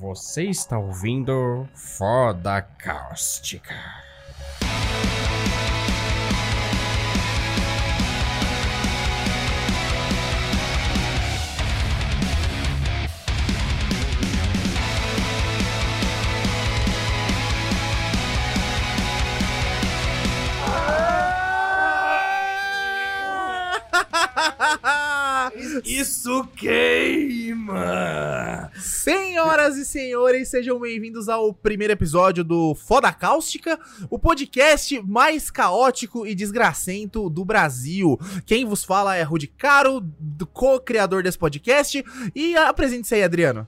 Você está ouvindo Foda Cáustica. Isso queima! Senhoras e senhores, sejam bem-vindos ao primeiro episódio do Foda Cáustica, o podcast mais caótico e desgracento do Brasil. Quem vos fala é Rudy Caro, co-criador desse podcast, e apresente-se aí, Adriano.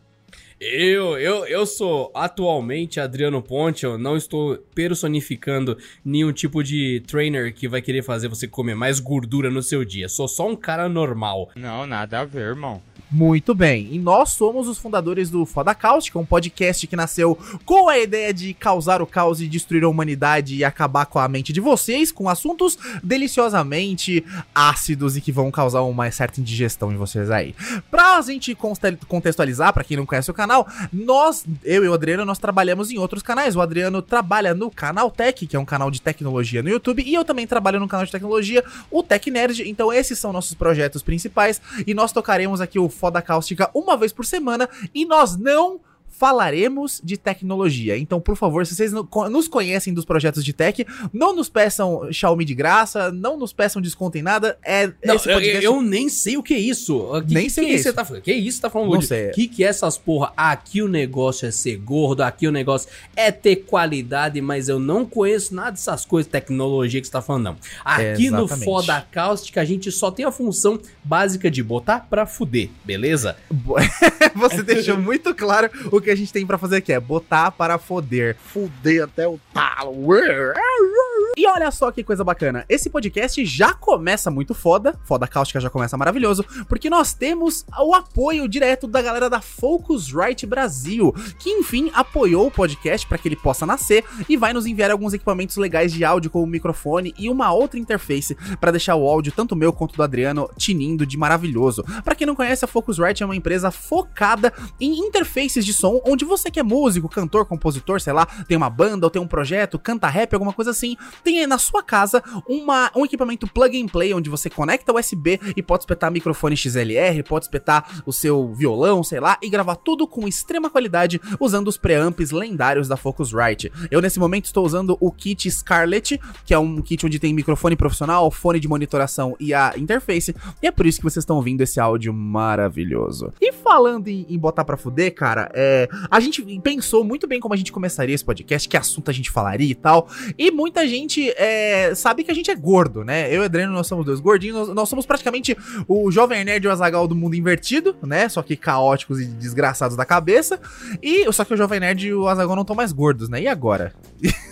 Eu, eu, eu sou atualmente Adriano Ponte, eu não estou personificando nenhum tipo de trainer que vai querer fazer você comer mais gordura no seu dia. Sou só um cara normal. Não, nada a ver, irmão. Muito bem, e nós somos os fundadores do Foda Cáustica, um podcast que nasceu com a ideia de causar o caos e destruir a humanidade e acabar com a mente de vocês, com assuntos deliciosamente ácidos e que vão causar uma certa indigestão em vocês aí. Pra gente contextualizar, para quem não conhece o canal, nós, eu e o Adriano, nós trabalhamos em outros canais. O Adriano trabalha no Canal Tech, que é um canal de tecnologia no YouTube, e eu também trabalho no canal de tecnologia, o Tech Nerd. Então esses são nossos projetos principais e nós tocaremos aqui o Foda Cáustica uma vez por semana e nós não falaremos de tecnologia. Então, por favor, se vocês nos conhecem dos projetos de tech, não nos peçam Xiaomi de graça, não nos peçam desconto em nada. É não, podcast... eu, eu, nem sei o que é isso. Que, nem sei que, que, que você tá falando. Que isso tá falando? Não sei. Que que é essas porra? Aqui o negócio é ser gordo, aqui o negócio é ter qualidade, mas eu não conheço nada dessas coisas, tecnologia que você tá falando, não. Aqui é, no Foda Cáustica a gente só tem a função básica de botar pra fuder, beleza? você deixou muito claro o que que a gente tem para fazer aqui é botar para foder. Fuder até o talo. E olha só que coisa bacana. Esse podcast já começa muito foda. Foda cáustica já começa maravilhoso. Porque nós temos o apoio direto da galera da Focusrite Brasil. Que enfim apoiou o podcast para que ele possa nascer. E vai nos enviar alguns equipamentos legais de áudio, como o microfone e uma outra interface. para deixar o áudio, tanto meu quanto do Adriano, tinindo de maravilhoso. Para quem não conhece, a Focusrite é uma empresa focada em interfaces de som. Onde você que é músico, cantor, compositor, sei lá, tem uma banda ou tem um projeto, canta rap, alguma coisa assim tem aí na sua casa uma, um equipamento plug and play onde você conecta USB e pode espetar microfone XLR, pode espetar o seu violão, sei lá, e gravar tudo com extrema qualidade usando os preamps lendários da Focusrite. Eu nesse momento estou usando o kit Scarlett, que é um kit onde tem microfone profissional, fone de monitoração e a interface, e é por isso que vocês estão ouvindo esse áudio maravilhoso. E falando em, em botar pra fuder, cara, é, a gente pensou muito bem como a gente começaria esse podcast, que assunto a gente falaria e tal, e muita gente é, sabe que a gente é gordo, né? Eu e o Adriano, nós somos dois gordinhos, nós, nós somos praticamente o jovem nerd e o Azagal do mundo invertido, né? Só que caóticos e desgraçados da cabeça. E só que o jovem nerd e o Azagal não estão mais gordos, né? E agora?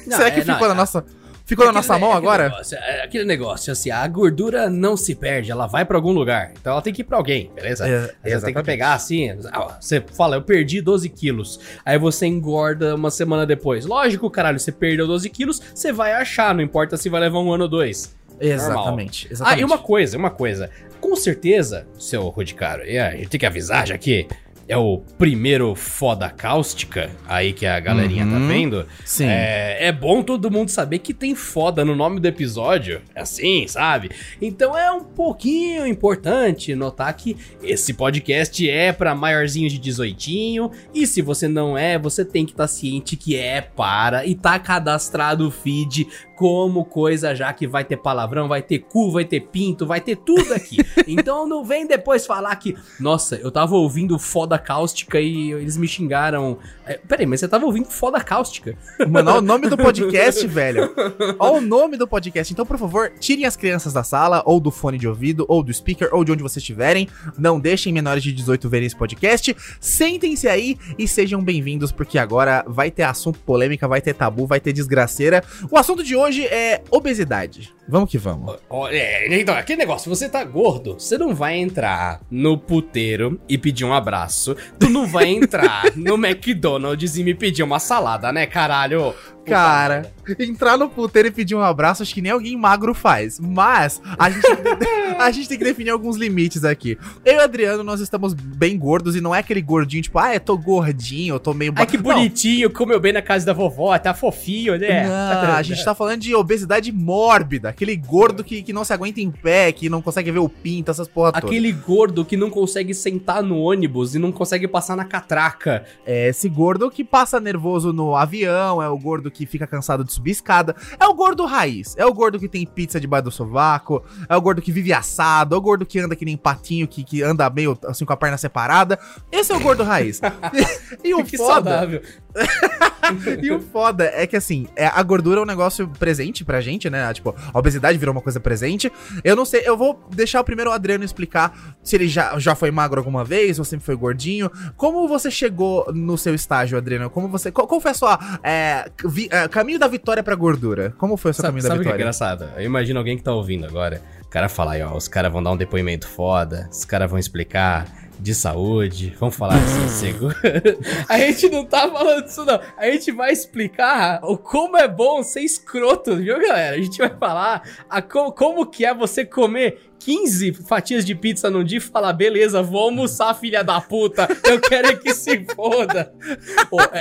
Não, Será que é, ficou não, na é, nossa Ficou na nossa mão agora? Negócio, é, aquele negócio, assim, a gordura não se perde, ela vai para algum lugar. Então ela tem que ir pra alguém, beleza? É, você tem que pegar assim, você fala, eu perdi 12 quilos. Aí você engorda uma semana depois. Lógico, caralho, você perdeu 12 quilos, você vai achar, não importa se vai levar um ano ou dois. Exatamente, exatamente. Ah, e uma coisa, uma coisa. Com certeza, seu Rudicaro, e a gente tem que avisar já que é o primeiro foda cáustica, aí que a galerinha tá uhum, tá vendo. Sim. É, é bom todo mundo saber que tem foda no nome do episódio. É assim, sabe? Então é um pouquinho importante notar que esse podcast é para maiorzinho de 18. E se você não é, você tem que estar tá ciente que é para e tá cadastrado o feed como coisa já que vai ter palavrão, vai ter cu, vai ter pinto, vai ter tudo aqui. então não vem depois falar que, nossa, eu tava ouvindo foda cáustica e eles me xingaram. É, peraí, mas você tava ouvindo foda cáustica. Mano, olha o nome do podcast, velho. Olha o nome do podcast. Então, por favor, tirem as crianças da sala, ou do fone de ouvido, ou do speaker, ou de onde vocês estiverem. Não deixem menores de 18 verem esse podcast. Sentem-se aí e sejam bem-vindos, porque agora vai ter assunto polêmica, vai ter tabu, vai ter desgraceira. O assunto de hoje hoje é obesidade. Vamos que vamos. É, então, aquele negócio, você tá gordo, você não vai entrar no puteiro e pedir um abraço. Tu não vai entrar no McDonald's e me pedir uma salada, né, caralho? Cara, entrar no puteiro e pedir um abraço, acho que nem alguém magro faz. Mas a gente, a gente tem que definir alguns limites aqui. Eu e o Adriano, nós estamos bem gordos e não é aquele gordinho, tipo, ah, eu tô gordinho, eu tô meio. Ai, que Não, bonitinho, comeu bem na casa da vovó, tá fofinho, né? Não, a gente tá falando de obesidade mórbida, aquele gordo que, que não se aguenta em pé, que não consegue ver o pinto, essas porra toda. Aquele gordo que não consegue sentar no ônibus e não consegue passar na catraca. É esse gordo que passa nervoso no avião, é o gordo que fica cansado de subir escada, é o gordo raiz, é o gordo que tem pizza debaixo do sovaco, é o gordo que vive assado, é o gordo que anda que nem patinho, que, que anda meio assim com a perna separada. Esse é o gordo raiz. e o que foda, saudável. e o foda é que, assim, é, a gordura é um negócio presente pra gente, né? Tipo, a obesidade virou uma coisa presente. Eu não sei, eu vou deixar o primeiro Adriano explicar se ele já, já foi magro alguma vez ou sempre foi gordinho. Como você chegou no seu estágio, Adriano? Como você. Qual, qual foi a sua. é, vi- é, caminho da vitória pra gordura? Como foi o seu Sabe, caminho da sabe o que é vitória? engraçado? Eu imagino alguém que tá ouvindo agora. O cara falar aí, ó, os caras vão dar um depoimento foda, os caras vão explicar de saúde, vão falar assim, seguro. A gente não tá falando disso, não. A gente vai explicar o como é bom ser escroto, viu, galera? A gente vai falar a co- como que é você comer 15 fatias de pizza num dia e falar, beleza, vou almoçar, filha da puta. Eu quero é que se foda. Pô, é,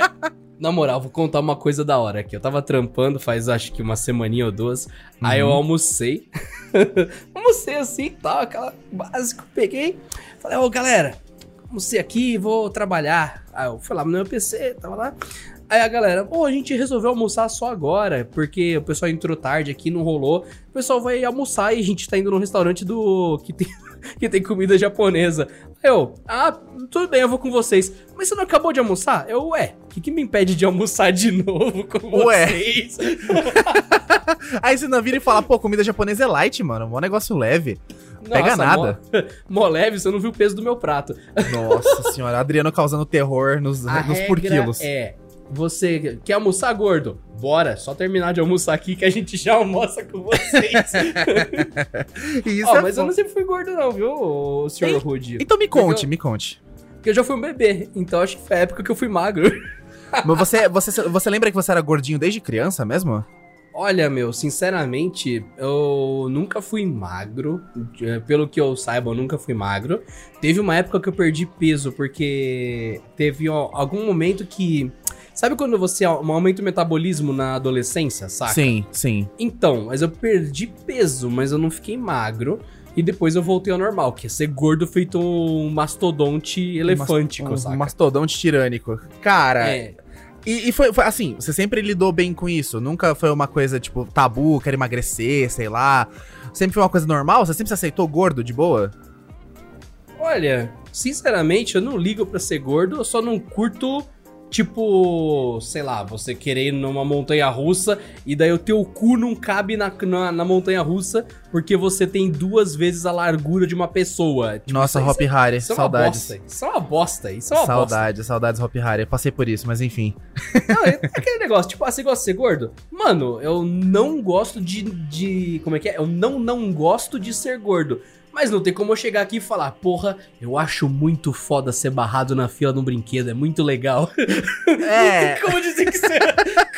na moral, vou contar uma coisa da hora aqui. Eu tava trampando faz acho que uma semaninha ou duas. Aí eu almocei. almocei assim, tal, aquela básico. Peguei, falei, ô galera, almocei aqui, vou trabalhar. Aí eu fui lá no meu PC, tava lá. Aí a galera, pô, a gente resolveu almoçar só agora, porque o pessoal entrou tarde aqui, não rolou. O pessoal vai almoçar e a gente tá indo num restaurante do. que tem, que tem comida japonesa. Eu, ah, tudo bem, eu vou com vocês. Mas você não acabou de almoçar? Eu, ué, o que, que me impede de almoçar de novo com Ué. vocês? Aí você não vira e fala, pô, comida japonesa é light, mano. Um negócio leve. Pega nada. Mó, mó leve, você não viu o peso do meu prato. Nossa senhora, Adriano causando terror nos, A nos por quilos. É, você quer almoçar, gordo? Bora, só terminar de almoçar aqui que a gente já almoça com vocês. Isso Ó, é mas eu fo- não sempre fui gordo não, viu, senhor Ei, Rude? Então me conte, eu- me conte. Porque eu já fui um bebê, então acho que foi a época que eu fui magro. Mas você, você, você lembra que você era gordinho desde criança mesmo? Olha, meu, sinceramente, eu nunca fui magro. Eh, Pelo que eu saiba, eu nunca fui magro. Teve uma época que eu perdi peso, porque teve algum momento que. Sabe quando você au- aumenta o metabolismo na adolescência, saca? Sim, sim. Então, mas eu perdi peso, mas eu não fiquei magro. E depois eu voltei ao normal, que é ser gordo feito um mastodonte elefântico, um, saca? um mastodonte tirânico. Cara, É, e, e foi, foi assim, você sempre lidou bem com isso? Nunca foi uma coisa, tipo, tabu, quero emagrecer, sei lá. Sempre foi uma coisa normal? Você sempre se aceitou gordo, de boa? Olha, sinceramente, eu não ligo pra ser gordo, eu só não curto, tipo, sei lá, você querer ir numa montanha russa e daí o teu cu não cabe na, na, na montanha russa porque você tem duas vezes a largura de uma pessoa. Tipo, Nossa, Hop Harry, isso é uma saudades. bosta, Isso é uma bosta, isso é uma bosta. Saudades, saudades Hop Harry. Passei por isso, mas enfim. Não, é aquele negócio, tipo, ah, você gosta de ser gordo? Mano, eu não gosto de, de. Como é que é? Eu não não gosto de ser gordo. Mas não tem como eu chegar aqui e falar, porra, eu acho muito foda ser barrado na fila de um brinquedo, é muito legal. É. como dizer que você.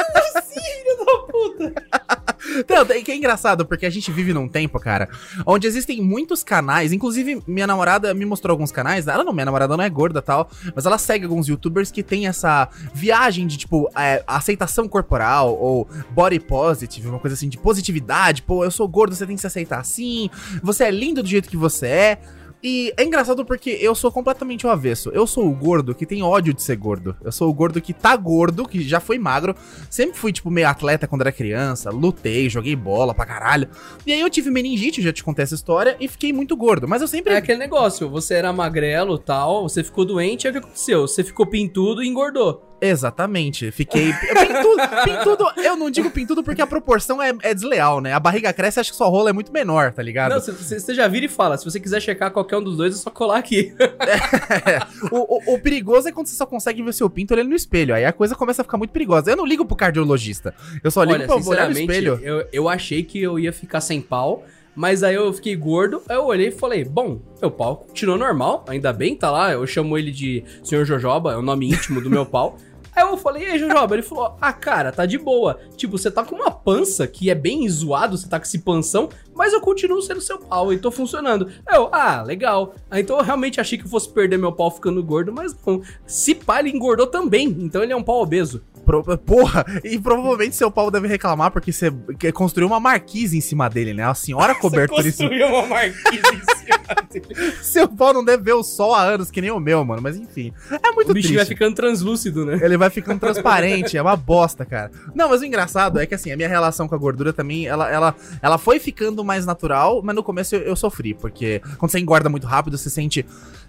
Como assim, filho da puta? Não, é que é engraçado, porque a gente vive num tempo, cara, onde existem muitos canais, inclusive minha namorada me mostrou alguns canais, ela não, minha namorada não é gorda tal, mas ela segue alguns youtubers que tem essa viagem de, tipo, é, aceitação corporal, ou body positive, uma coisa assim, de positividade, pô, eu sou gordo, você tem que se aceitar assim, você é lindo do jeito que você é, e é engraçado porque eu sou completamente o avesso. Eu sou o gordo que tem ódio de ser gordo. Eu sou o gordo que tá gordo, que já foi magro. Sempre fui, tipo, meio atleta quando era criança. Lutei, joguei bola pra caralho. E aí eu tive meningite, já te contei essa história, e fiquei muito gordo. Mas eu sempre. É aquele negócio, você era magrelo tal, você ficou doente, aí o que aconteceu? Você ficou pintudo e engordou. Exatamente. Fiquei. Pintudo, pintudo, eu não digo pintudo porque a proporção é, é desleal, né? A barriga cresce, acho que sua rola é muito menor, tá ligado? Não, você- já vira e fala, se você quiser checar qualquer um dos dois, é só colar aqui. o, o- o perigoso é quando você só consegue ver seu pinto olhando no espelho. Aí a coisa começa a ficar muito perigosa. Eu não ligo pro cardiologista. Eu só ligo Olha, pra olhar no espelho. eu, eu achei que eu ia ficar sem pau, mas aí eu fiquei gordo, aí eu olhei e falei, bom, meu pau continuou normal, ainda bem, tá lá, eu chamo ele de Senhor Jojoba, é o nome íntimo do meu pau. Aí eu falei, e aí, Jojoba? Ele falou, ah, cara, tá de boa. Tipo, você tá com uma pança que é bem zoado, você tá com esse panção, mas eu continuo sendo seu pau e tô funcionando. Aí eu, ah, legal. Aí, então eu realmente achei que eu fosse perder meu pau ficando gordo, mas não. Se pá, ele engordou também, então ele é um pau obeso. Pro- porra, e provavelmente seu pau deve reclamar porque você construiu uma marquise em cima dele, né? A senhora coberta por isso. construiu uma marquise em cima dele. Seu pau não deve ver o sol há anos, que nem o meu, mano. Mas enfim, é muito O bichinho vai triste. ficando translúcido, né? Ele vai ficando transparente, é uma bosta, cara. Não, mas o engraçado é que assim, a minha relação com a gordura também, ela, ela, ela foi ficando mais natural, mas no começo eu, eu sofri, porque quando você engorda muito rápido, você sente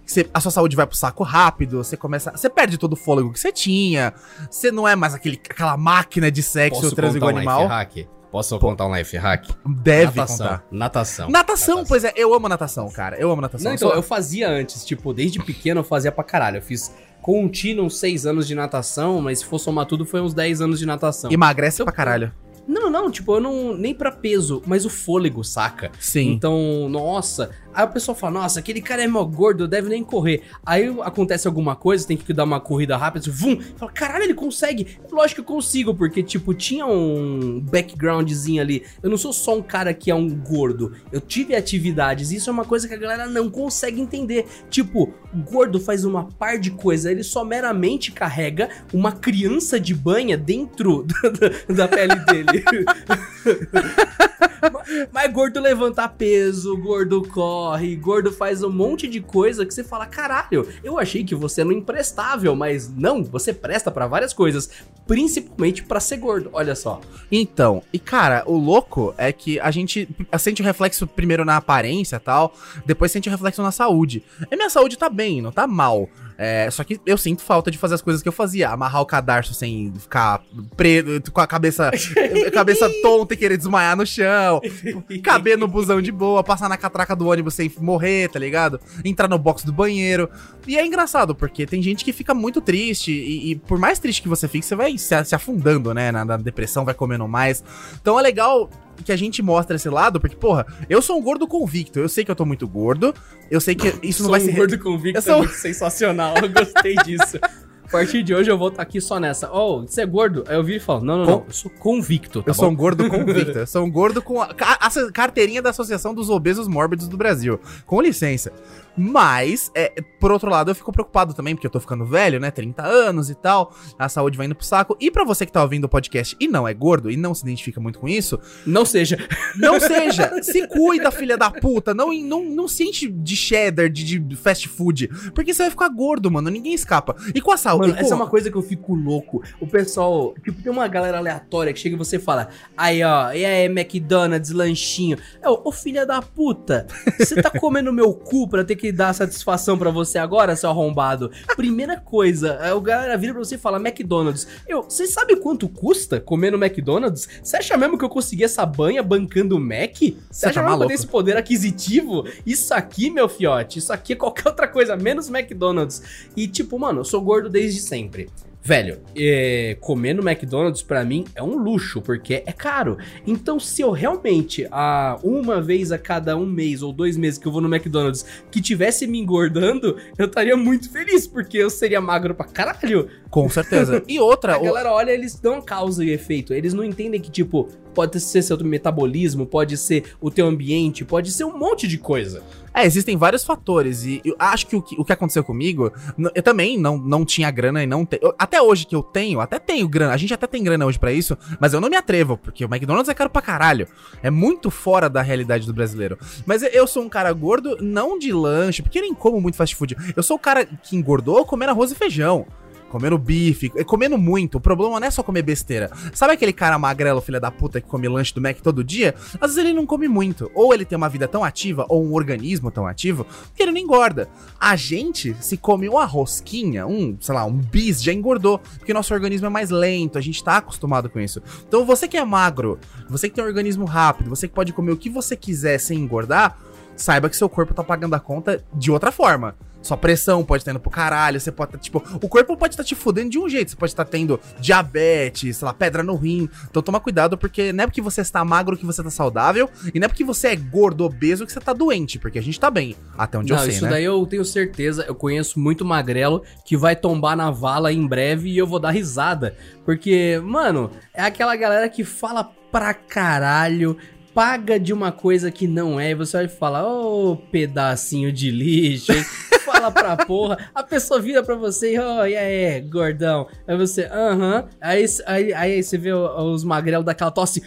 você- a sua saúde vai pro saco rápido, você começa. Você perde todo o fôlego que você tinha, você não é mais aquele, aquela máquina de sexo Posso trans contar um animal. hack? Posso contar um life hack? Deve natação. contar. Natação. Natação, pois é, eu amo natação, cara. Eu amo natação. Não, então, eu fazia antes, tipo, desde pequeno eu fazia pra caralho. Eu fiz contínuo uns 6 anos de natação, mas se for somar tudo, foi uns 10 anos de natação. Emagrece Eu- pra caralho. Não, não, tipo, eu não. Nem pra peso, mas o fôlego, saca? Sim. Então, nossa. Aí o pessoal fala, nossa, aquele cara é mó gordo, deve nem correr. Aí acontece alguma coisa, tem que dar uma corrida rápida, vum, fala, caralho, ele consegue. Lógico que eu consigo, porque, tipo, tinha um backgroundzinho ali. Eu não sou só um cara que é um gordo. Eu tive atividades, isso é uma coisa que a galera não consegue entender. Tipo, gordo faz uma par de coisa, ele só meramente carrega uma criança de banha dentro da pele dele. Mas gordo levanta peso, gordo corre, gordo faz um monte de coisa que você fala, caralho, eu achei que você era imprestável, mas não, você presta pra várias coisas, principalmente pra ser gordo, olha só. Então, e cara, o louco é que a gente sente o reflexo primeiro na aparência tal, depois sente o reflexo na saúde. E minha saúde tá bem, não tá mal. É, só que eu sinto falta de fazer as coisas que eu fazia. Amarrar o cadarço sem ficar preto, com a cabeça, cabeça tonta e querer desmaiar no chão. Caber no busão de boa, passar na catraca do ônibus sem morrer, tá ligado? Entrar no box do banheiro. E é engraçado, porque tem gente que fica muito triste, e, e por mais triste que você fique, você vai se, se afundando, né? Na, na depressão, vai comendo mais. Então é legal que a gente mostra esse lado, porque, porra, eu sou um gordo convicto, eu sei que eu tô muito gordo, eu sei que isso não Sou vai um ser. gordo convicto, Eu sou- é muito sensacional, eu gostei disso. A partir de hoje eu vou estar aqui só nessa. Oh, você é gordo? Aí eu vi e falo, não, não, não, Com- eu sou convicto, tá Eu sou bom? um gordo convicto. Eu sou um gordo com a, ca- a carteirinha da Associação dos Obesos Mórbidos do Brasil. Com licença. Mas, é, por outro lado, eu fico preocupado também, porque eu tô ficando velho, né? 30 anos e tal. A saúde vai indo pro saco. E pra você que tá ouvindo o podcast e não é gordo e não se identifica muito com isso, Não seja. não seja. se cuida, filha da puta. Não, não, não se enche de cheddar, de, de fast food. Porque você vai ficar gordo, mano. Ninguém escapa. E com a saúde. Mano, com- essa é uma coisa que eu fico louco. O pessoal, tipo, tem uma galera aleatória que chega e você fala, aí ó, e aí, McDonald's, lanchinho. É, ô, ô filha da puta, você tá comendo meu cu pra ter que dar satisfação pra você agora, seu arrombado? Primeira coisa, aí o galera vira pra você e fala, McDonald's. Eu, você sabe quanto custa comer no McDonald's? Você acha mesmo que eu consegui essa banha bancando o Mac? Você acha tá mesmo que eu tenho esse poder aquisitivo? Isso aqui, meu fiote, isso aqui é qualquer outra coisa, menos McDonald's. E tipo, mano, eu sou gordo desde sempre. Velho, é, comer no McDonald's pra mim é um luxo, porque é caro. Então, se eu realmente, a uma vez a cada um mês ou dois meses que eu vou no McDonald's, que tivesse me engordando, eu estaria muito feliz, porque eu seria magro pra caralho. Com certeza. E outra, A o- galera olha, eles dão causa e efeito. Eles não entendem que, tipo, pode ser seu metabolismo, pode ser o teu ambiente, pode ser um monte de coisa. É, existem vários fatores e eu acho que o que, o que aconteceu comigo, eu também não, não tinha grana e não tenho. Até hoje que eu tenho, até tenho grana, a gente até tem grana hoje pra isso, mas eu não me atrevo, porque o McDonald's é caro pra caralho. É muito fora da realidade do brasileiro. Mas eu sou um cara gordo, não de lanche, porque eu nem como muito fast food. Eu sou o cara que engordou comendo arroz e feijão. Comendo bife, comendo muito. O problema não é só comer besteira. Sabe aquele cara magrelo, filha da puta, que come lanche do Mac todo dia? Às vezes ele não come muito. Ou ele tem uma vida tão ativa, ou um organismo tão ativo, que ele não engorda. A gente, se come uma rosquinha, um, sei lá, um bis, já engordou. Porque nosso organismo é mais lento, a gente tá acostumado com isso. Então você que é magro, você que tem um organismo rápido, você que pode comer o que você quiser sem engordar, saiba que seu corpo tá pagando a conta de outra forma. Sua pressão pode estar indo pro caralho, você pode tá, tipo, o corpo pode estar tá te fudendo de um jeito, você pode estar tá tendo diabetes, sei lá, pedra no rim. Então toma cuidado, porque não é porque você está magro que você tá saudável, e não é porque você é gordo, obeso que você tá doente, porque a gente tá bem, até onde não, eu sei, isso né? daí eu tenho certeza, eu conheço muito magrelo que vai tombar na vala em breve e eu vou dar risada. Porque, mano, é aquela galera que fala pra caralho, paga de uma coisa que não é, e você vai falar, ô oh, pedacinho de lixo, hein? Fala pra porra, a pessoa vira pra você e, oh, e aí, gordão? Aí você, aham, uh -huh. aí, aí, aí você vê os magrelos daquela tosse.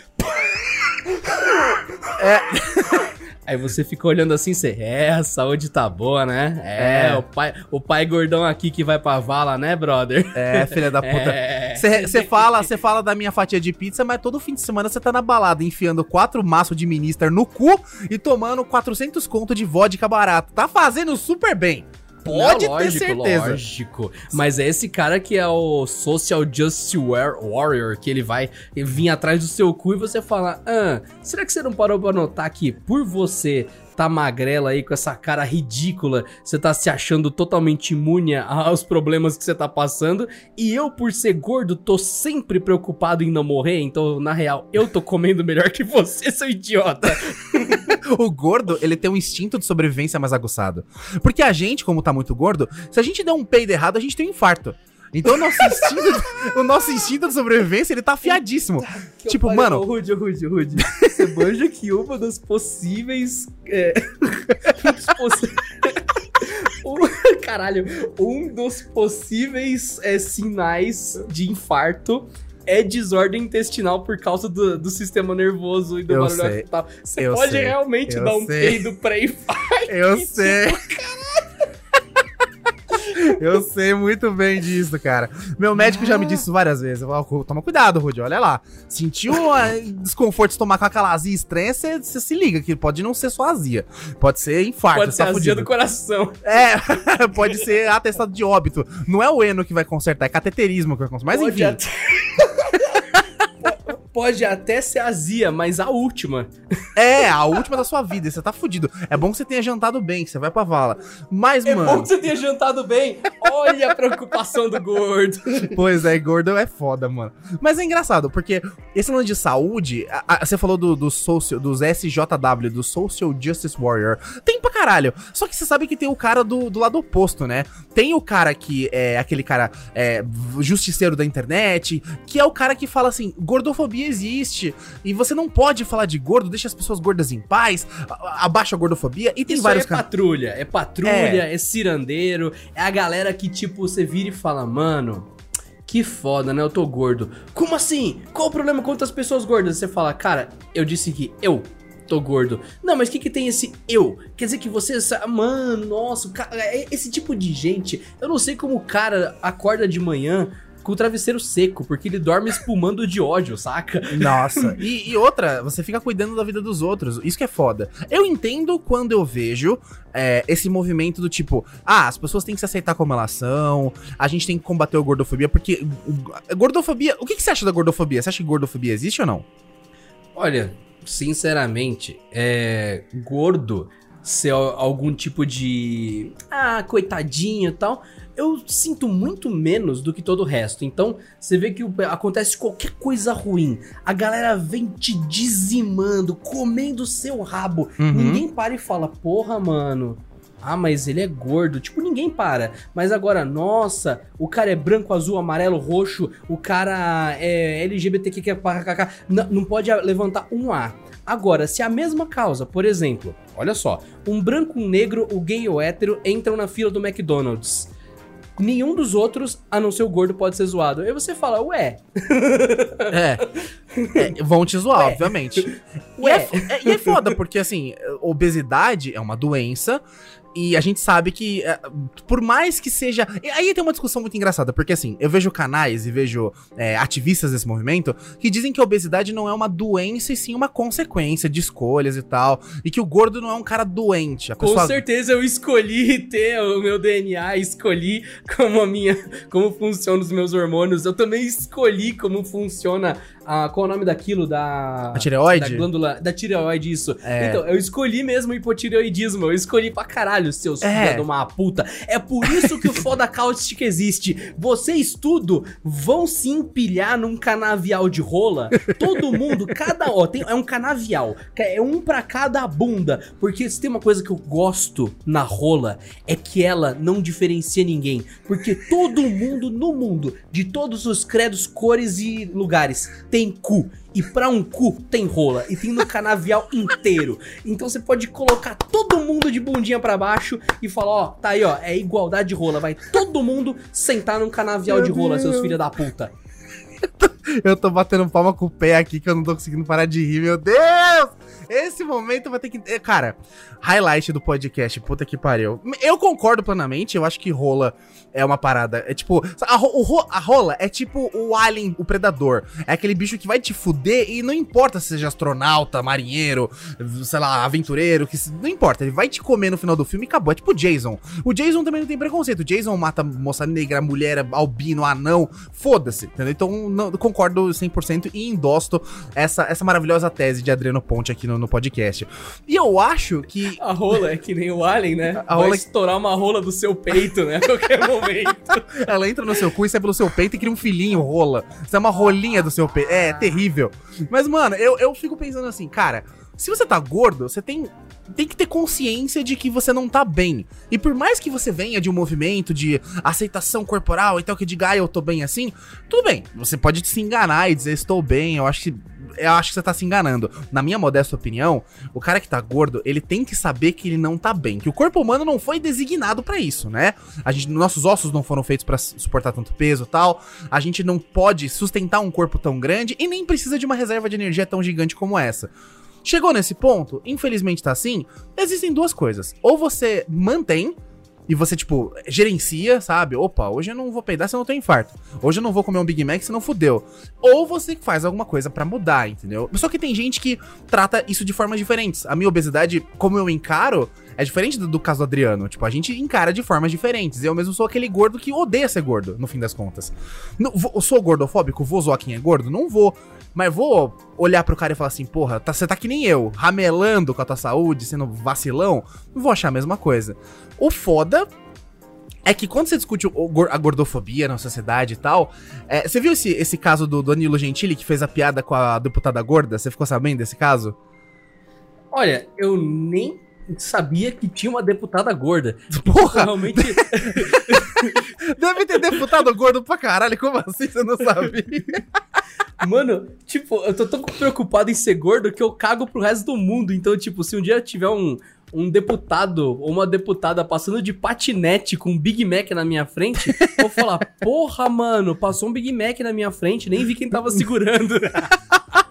É. Aí você fica olhando assim, você, é, a saúde tá boa, né? É, é, O, pai, o pai gordão aqui que vai pra vala, né, brother? É, filha da puta. Você é. fala, fala da minha fatia de pizza, mas todo fim de semana você tá na balada enfiando quatro maços de minister no cu e tomando 400 conto de vodka barato. Tá fazendo super bem. Pode Não, lógico, ter certeza. Lógico. Mas é esse cara que é o Social Justice Warrior, que ele vai vir atrás do seu cu e você fala: ah, será que você não parou pra notar que por você tá magrela aí com essa cara ridícula, você tá se achando totalmente imune aos problemas que você tá passando, e eu, por ser gordo, tô sempre preocupado em não morrer, então, na real, eu tô comendo melhor que você, seu idiota. o gordo, ele tem um instinto de sobrevivência mais aguçado. Porque a gente, como tá muito gordo, se a gente der um peido errado, a gente tem um infarto. Então o nosso instinto, o nosso instinto de sobrevivência, ele tá afiadíssimo. Que tipo, pariu. mano. Ô, Rude, Rude, Rude. Você manja que uma das possíveis. É, um caralho, um dos possíveis é, sinais de infarto. É desordem intestinal por causa do, do sistema nervoso e do Eu barulho sei. tal. Você Eu pode sei. realmente Eu dar um sei. peido pré-infarto. Eu sei. Eu sei muito bem disso, cara. Meu médico já me disse várias vezes. Eu falo, Toma cuidado, Rudy, olha lá. Sentiu um desconforto de tomar com aquela azia estranha, você se liga que pode não ser só azia. Pode ser infarto, Pode ser tá azia fudido. do coração. É, pode ser atestado de óbito. Não é o eno que vai consertar, é cateterismo que vai consertar. Mas Pode enfim. Pode até ser azia, mas a última. É, a última da sua vida, e você tá fudido. É bom que você tenha jantado bem, que você vai pra vala. Mas, É mano. bom que você tenha jantado bem. Olha a preocupação do gordo. Pois é, gordo é foda, mano. Mas é engraçado, porque esse lance de saúde, a- a- você falou do, do social, dos SJW, do Social Justice Warrior. Tem pra caralho. Só que você sabe que tem o cara do, do lado oposto, né? Tem o cara que é aquele cara é, justiceiro da internet, que é o cara que fala assim: gordofobia existe. E você não pode falar de gordo, deixa as pessoas gordas em paz, abaixa a gordofobia. E tem Isso vários é caras. patrulha. É patrulha, é. cirandeiro. É a galera que, tipo, você vira e fala, mano. Que foda, né? Eu tô gordo. Como assim? Qual o problema com outras pessoas gordas? Você fala, cara, eu disse que eu tô gordo. Não, mas o que que tem esse eu? Quer dizer que você... Mano, nossa, cara, é- esse tipo de gente... Eu não sei como o cara acorda de manhã com o travesseiro seco, porque ele dorme espumando de ódio, saca? Nossa, e, e outra, você fica cuidando da vida dos outros. Isso que é foda. Eu entendo quando eu vejo é, esse movimento do tipo, ah, as pessoas têm que se aceitar como elas são, a gente tem que combater a gordofobia, porque o- gordofobia. O que, que você acha da gordofobia? Você acha que gordofobia existe ou não? Olha, sinceramente, é. Gordo ser al- algum tipo de. Ah, coitadinho e tal. Eu sinto muito menos do que todo o resto. Então, você vê que acontece qualquer coisa ruim. A galera vem te dizimando, comendo seu rabo. Uhum. Ninguém para e fala, porra, mano. Ah, mas ele é gordo. Tipo, ninguém para. Mas agora, nossa, o cara é branco, azul, amarelo, roxo. O cara é LGBTQ, não, não pode levantar um A. Agora, se a mesma causa, por exemplo, olha só, um branco, um negro, o gay ou hétero entram na fila do McDonald's. Nenhum dos outros, a não ser o gordo, pode ser zoado. Aí você fala, ué, É. É, vão te zoar, Ué. obviamente. E Ué. é, fo- é- e é foda, porque assim, obesidade é uma doença. E a gente sabe que, é, por mais que seja. Aí tem uma discussão muito engraçada, porque assim, eu vejo canais e vejo é, ativistas desse movimento que dizem que a obesidade não é uma doença e sim uma consequência de escolhas e tal. E que o gordo não é um cara doente. A com pessoa certeza eu escolhi ter o meu DNA, escolhi como a minha, como funcionam os meus hormônios. Eu também escolhi como funciona a, qual é o nome daquilo? Da. A tireoide? Da glândula. Da tireoide, isso. É. Então, eu escolhi mesmo o hipotireoidismo. Eu escolhi pra caralho, seus É. filha de uma puta. É por isso que o foda cáustica existe. Vocês tudo vão se empilhar num canavial de rola. Todo mundo, cada. Ó, tem, é um canavial. É um pra cada bunda. Porque se tem uma coisa que eu gosto na rola, é que ela não diferencia ninguém. Porque todo mundo no mundo, de todos os credos, cores e lugares, tem cu. E pra um cu tem rola. E tem no canavial inteiro. Então você pode colocar todo mundo de bundinha pra baixo e falar: ó, tá aí, ó, é igualdade de rola. Vai todo mundo sentar num canavial Meu de rola, seus Deus. filhos da puta. Eu tô batendo palma com o pé aqui que eu não tô conseguindo parar de rir, meu Deus! Esse momento vai ter que. eh, Cara, highlight do podcast, puta que pariu. Eu concordo plenamente, eu acho que rola é uma parada. É tipo. A, ro- a rola é tipo o alien, o predador. É aquele bicho que vai te fuder e não importa se seja astronauta, marinheiro, sei lá, aventureiro, que não importa. Ele vai te comer no final do filme e acabou. É tipo o Jason. O Jason também não tem preconceito. O Jason mata moça negra, mulher, albino, anão. Foda-se, entendeu? Então não, concordo 100% e endosto essa, essa maravilhosa tese de Adriano Ponte aqui no, no podcast. E eu acho que. A rola é que nem o alien, né? A rola- Vai estourar uma rola do seu peito, né? A qualquer momento. Ela entra no seu cu e sai pelo seu peito e cria um filhinho, rola. Isso é uma rolinha do seu peito. É, terrível. Mas, mano, eu, eu fico pensando assim, cara, se você tá gordo, você tem. Tem que ter consciência de que você não tá bem. E por mais que você venha de um movimento de aceitação corporal, então que diga, ah, eu tô bem assim, tudo bem. Você pode se enganar e dizer, estou bem, eu acho que. Eu acho que você tá se enganando. Na minha modesta opinião, o cara que tá gordo, ele tem que saber que ele não tá bem. Que o corpo humano não foi designado pra isso, né? A gente, nossos ossos não foram feitos pra suportar tanto peso tal. A gente não pode sustentar um corpo tão grande e nem precisa de uma reserva de energia tão gigante como essa. Chegou nesse ponto, infelizmente tá assim, existem duas coisas. Ou você mantém e você, tipo, gerencia, sabe? Opa, hoje eu não vou peidar se eu não tenho infarto. Hoje eu não vou comer um Big Mac se não fudeu. Ou você faz alguma coisa pra mudar, entendeu? Só que tem gente que trata isso de formas diferentes. A minha obesidade, como eu encaro, é diferente do, do caso do Adriano. Tipo, a gente encara de formas diferentes. Eu mesmo sou aquele gordo que odeia ser gordo, no fim das contas. Não, vou- sou gordofóbico? Vou zoar quem é gordo? Não vou. Mas vou olhar pro cara e falar assim, porra, tá- você tá que nem eu, ramelando com a tua saúde, sendo vacilão, não vou achar a mesma coisa. O foda é que quando você discute a gordofobia na sociedade e tal, é, você viu esse, esse caso do Danilo Gentili que fez a piada com a deputada gorda? Você ficou sabendo desse caso? Olha, eu nem sabia que tinha uma deputada gorda. Porra, Realmente. deve ter deputado gordo pra caralho, como assim você não sabia? Mano, tipo, eu tô tão preocupado em ser gordo que eu cago pro resto do mundo. Então, tipo, se um dia tiver um, um deputado ou uma deputada passando de patinete com um Big Mac na minha frente, eu vou falar, porra, mano, passou um Big Mac na minha frente, nem vi quem tava segurando.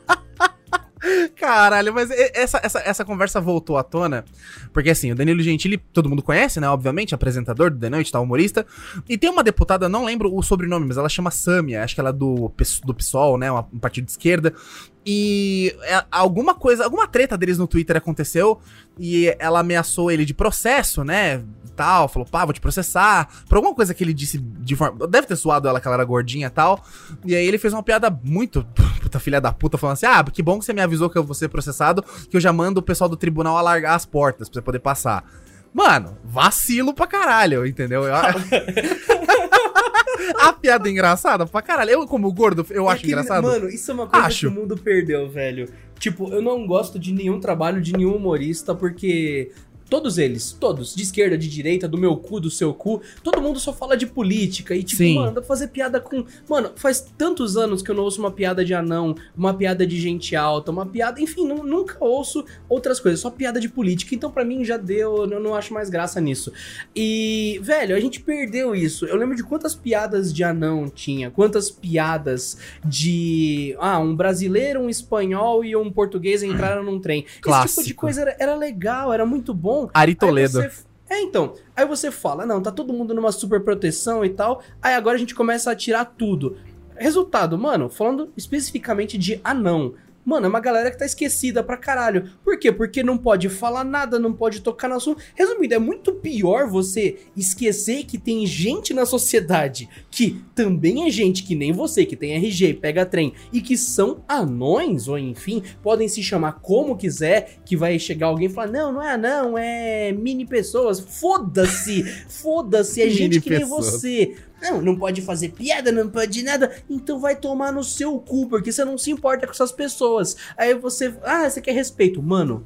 Caralho, mas essa, essa, essa conversa voltou à tona, porque assim, o Danilo Gentili, todo mundo conhece, né, obviamente, apresentador do The Noite, tá, humorista, e tem uma deputada, não lembro o sobrenome, mas ela chama Samia, acho que ela é do, do PSOL, né, um partido de esquerda, e é, alguma coisa, alguma treta deles no Twitter aconteceu, e ela ameaçou ele de processo, né, tal, falou, pá, vou te processar, por alguma coisa que ele disse de forma, deve ter suado ela que ela era gordinha e tal, e aí ele fez uma piada muito, puta filha da puta, falando assim, ah, que bom que você me avisou que eu vou ser processado, que eu já mando o pessoal do tribunal alargar as portas pra você poder passar. Mano, vacilo pra caralho, entendeu? Eu- a piada é engraçada pra caralho. Eu, como gordo, eu acho Aquele- engraçado. Mano, isso é uma coisa Acho. que o mundo perdeu, velho. Tipo, eu não gosto de nenhum trabalho de nenhum humorista porque. Todos eles, todos, de esquerda, de direita, do meu cu, do seu cu, todo mundo só fala de política. E, tipo, Sim. mano, dá pra fazer piada com. Mano, faz tantos anos que eu não ouço uma piada de anão, uma piada de gente alta, uma piada. Enfim, nu- nunca ouço outras coisas, só piada de política. Então, pra mim, já deu, eu não acho mais graça nisso. E, velho, a gente perdeu isso. Eu lembro de quantas piadas de anão tinha, quantas piadas de. Ah, um brasileiro, um espanhol e um português entraram num trem. Esse tipo de Clássico. coisa era, era legal, era muito bom. Ari Toledo. você- É, então. Aí você fala, não, tá todo mundo numa super proteção e tal. Aí agora a gente começa a tirar tudo. Resultado, mano, falando especificamente de anão. Mano, é uma galera que tá esquecida pra caralho. Por quê? Porque não pode falar nada, não pode tocar no assunto. Resumindo, é muito pior você esquecer que tem gente na sociedade que também é gente que nem você, que tem RG, pega trem e que são anões, ou enfim, podem se chamar como quiser, que vai chegar alguém e falar: não, não é anão, é mini pessoas. Foda-se! Foda-se, é gente que nem você. Não, não pode fazer piada, não pode nada. Então vai tomar no seu cu, porque você não se importa com essas pessoas. Aí você. Ah, você quer respeito. Mano,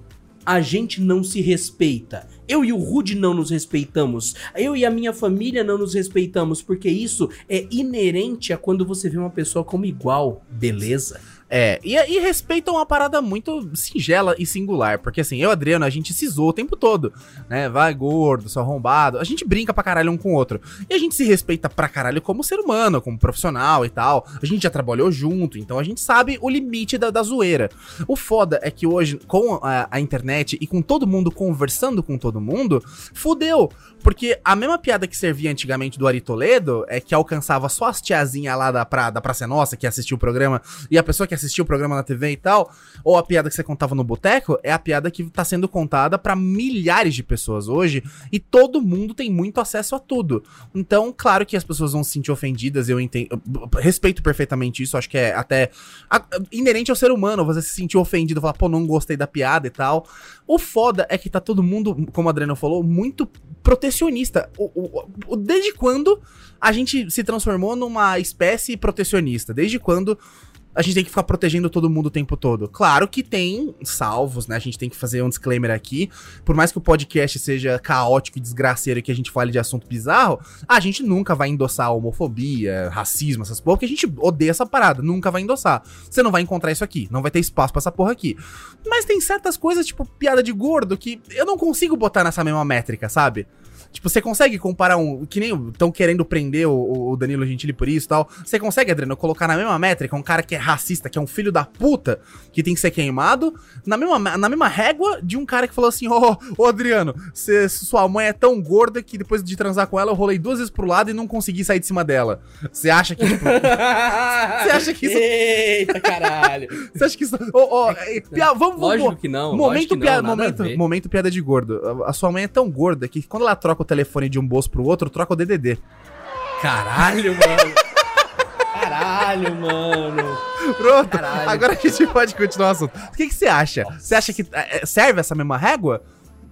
a gente não se respeita. Eu e o Rude não nos respeitamos. Eu e a minha família não nos respeitamos, porque isso é inerente a quando você vê uma pessoa como igual, beleza? É, e, e respeitam uma parada muito singela e singular, porque assim, eu e Adriano, a gente se zoa o tempo todo, né? Vai gordo, seu arrombado, a gente brinca pra caralho um com o outro. E a gente se respeita pra caralho como ser humano, como profissional e tal. A gente já trabalhou junto, então a gente sabe o limite da, da zoeira. O foda é que hoje, com a, a internet e com todo mundo conversando com todo mundo, fudeu. Porque a mesma piada que servia antigamente do Ari Toledo é que alcançava só as tiazinhas lá da, pra, da Praça Nossa, que assistiu o programa, e a pessoa que assistiu o programa na TV e tal, ou a piada que você contava no boteco, é a piada que tá sendo contada pra milhares de pessoas hoje, e todo mundo tem muito acesso a tudo. Então, claro que as pessoas vão se sentir ofendidas, eu entendo, eu respeito perfeitamente isso, acho que é até a- inerente ao ser humano, você se sentir ofendido, falar, pô, não gostei da piada e tal. O foda é que tá todo mundo, como o Adriano falou, muito protecionista. O, o- o- desde quando a gente se transformou numa espécie protecionista? Desde quando a gente tem que ficar protegendo todo mundo o tempo todo? Claro que tem salvos, né? A gente tem que fazer um disclaimer aqui. Por mais que o podcast seja caótico e desgraceiro e que a gente fale de assunto bizarro, a gente nunca vai endossar homofobia, racismo, essas porra, porque a gente odeia essa parada, nunca vai endossar. Você não vai encontrar isso aqui, não vai ter espaço pra essa porra aqui. Mas tem certas coisas, tipo piada de gordo, que eu não consigo botar nessa mesma métrica, sabe? Tipo, você consegue comparar um. Que nem estão querendo prender o, o Danilo Gentili por isso e tal. Você consegue, Adriano, colocar na mesma métrica um cara que é racista, que é um filho da puta, que tem que ser queimado, na mesma, na mesma régua de um cara que falou assim: Ô, ô Adriano, cê- sua mãe é tão gorda que depois de transar com ela eu rolei duas vezes pro lado e não consegui sair de cima dela. Você acha que, tipo. Você acha que isso- Eita, caralho. Você acha que isso. Ô, ô, é, pia- vamos, vamos. Lógico que não. Momento, que não, piada, momento, momento piada de gordo. A, a sua mãe é tão gorda que quando ela troca o telefone de um bolso pro outro, troca o DDD. Caralho, mano. Caralho, mano. Pronto. Caralho. Agora a gente pode continuar o assunto. O que, que você acha? Você acha que é, serve essa mesma régua?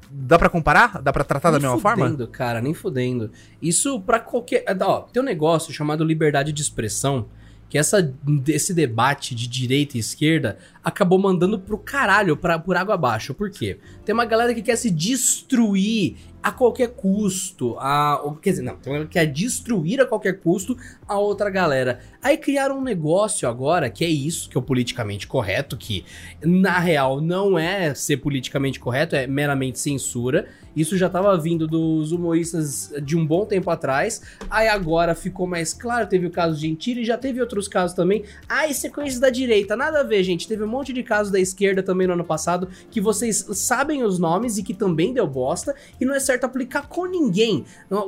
Dá pra comparar? Dá pra tratar da Nem mesma forma? fudendo, cara, nem fudendo. Isso pra qualquer. Ó, tem um negócio chamado liberdade de expressão. Que essa, esse debate de direita e esquerda acabou mandando pro caralho, pra, por água abaixo. Por quê? Tem uma galera que quer se destruir a qualquer custo. A, quer dizer, não, tem uma galera que quer destruir a qualquer custo a outra galera. Aí criaram um negócio agora que é isso, que é o politicamente correto, que na real não é ser politicamente correto, é meramente censura. Isso já tava vindo dos humoristas de um bom tempo atrás. Aí agora ficou mais claro, teve o caso de Gentili, já teve outros casos também. Ah, é coisa da direita. Nada a ver, gente. Teve um monte de casos da esquerda também no ano passado que vocês sabem os nomes e que também deu bosta e não é certo aplicar com ninguém.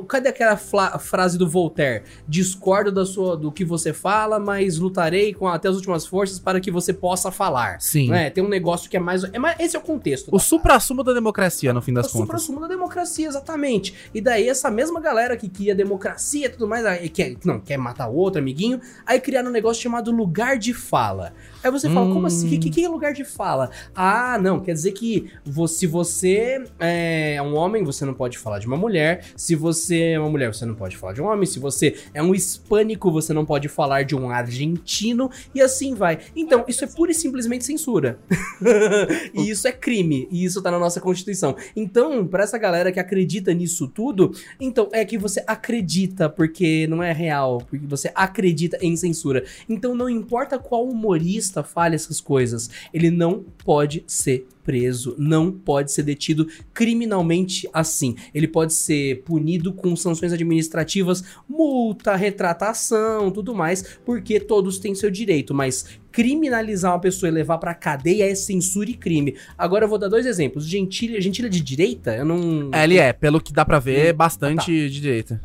Cadê aquela frase do Voltaire? Discordo da sua, do que você fala, mas lutarei com até as últimas forças para que você possa falar. Sim. É, tem um negócio que é mais. É, mais- esse é o contexto. O da supra-sumo da democracia, no fim das o contas. Da democracia, exatamente. E daí essa mesma galera que queria democracia e tudo mais, aí quer, não, quer matar o outro, amiguinho, aí criaram um negócio chamado lugar de fala. Aí você fala, Hum. como assim? O que, que é lugar de fala? Ah, não, quer dizer que se você é um homem, você não pode falar de uma mulher. Se você é uma mulher, você não pode falar de um homem. Se você é um hispânico, você não pode falar de um argentino. E assim vai. Então, isso é pura e simplesmente censura. e isso é crime. E isso tá na nossa Constituição. Então, pra essa galera que acredita nisso tudo, então é que você acredita porque não é real, porque você acredita em censura. Então não importa qual humorista fale essas coisas, ele não pode ser preso, não pode ser detido criminalmente assim. Ele pode ser punido com sanções administrativas, multa, retratação, tudo mais, porque todos têm seu direito, mas criminalizar uma pessoa e levar pra cadeia é censura e crime. Agora eu vou dar dois exemplos. Gentilha, Gentilha de direita? Eu não É, ele é, pelo que dá pra ver, Hum, bastante tá. de direita.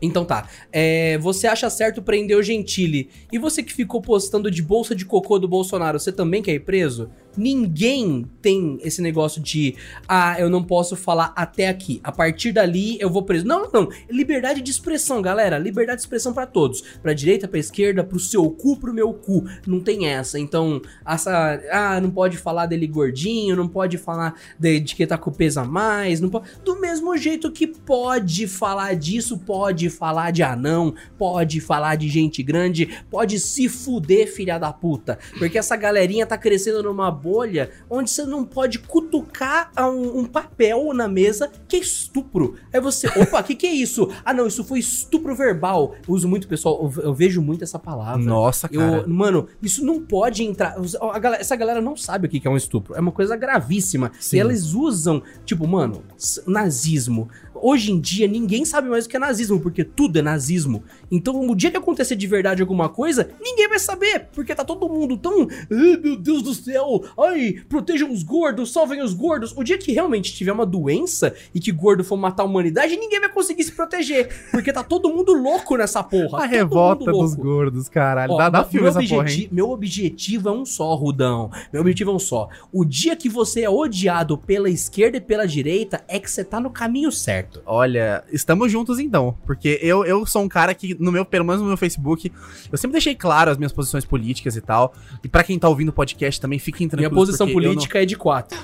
então tá. É, você acha certo prender o Gentili? E você que ficou postando de bolsa de cocô do Bolsonaro, você também quer ir preso? Ninguém tem esse negócio de, ah, eu não posso falar até aqui. A partir dali eu vou preso. Não, não. Liberdade de expressão, galera. Liberdade de expressão para todos. Pra direita, pra esquerda, pro seu cu, pro meu cu. Não tem essa. Então, essa, ah, não pode falar dele gordinho, não pode falar de, de que tá com peso a mais. Não pode... Do mesmo jeito que pode falar disso, pode falar de anão, pode falar de gente grande, pode se fuder, filha da puta. Porque essa galerinha tá crescendo numa bolha onde você não pode cutucar um, um papel na mesa que é estupro. Aí você, opa, o que, que é isso? Ah, não, isso foi estupro verbal. Eu uso muito, pessoal, eu, eu vejo muito essa palavra. Nossa, cara. Eu, mano, isso não pode entrar. galera- essa galera não sabe o que que é um estupro. É uma coisa gravíssima. Sim. E elas usam, tipo, mano, nazismo. Hoje em dia ninguém sabe mais o que é nazismo, porque tudo é nazismo. Então, o dia que acontecer de verdade alguma coisa, ninguém vai saber, porque tá todo mundo tão. Meu Deus do céu! Ai, protejam os gordos, salvem os gordos. O dia que realmente tiver uma doença e que gordo for matar a humanidade, ninguém vai conseguir se proteger, porque tá todo mundo louco nessa porra. A todo revolta dos gordos, caralho. Ó, dá dá filme meu, essa porra, hein? meu objetivo é um só, Rudão. Meu objetivo é um só. O dia que você é odiado pela esquerda e pela direita é que você tá no caminho certo. Olha, estamos juntos então. Porque eu, eu sou um cara que, no meu, pelo menos no meu Facebook, eu sempre deixei claro as minhas posições políticas e tal. E pra quem tá ouvindo o podcast também, fiquem Minha posição eu não- política é de quatro.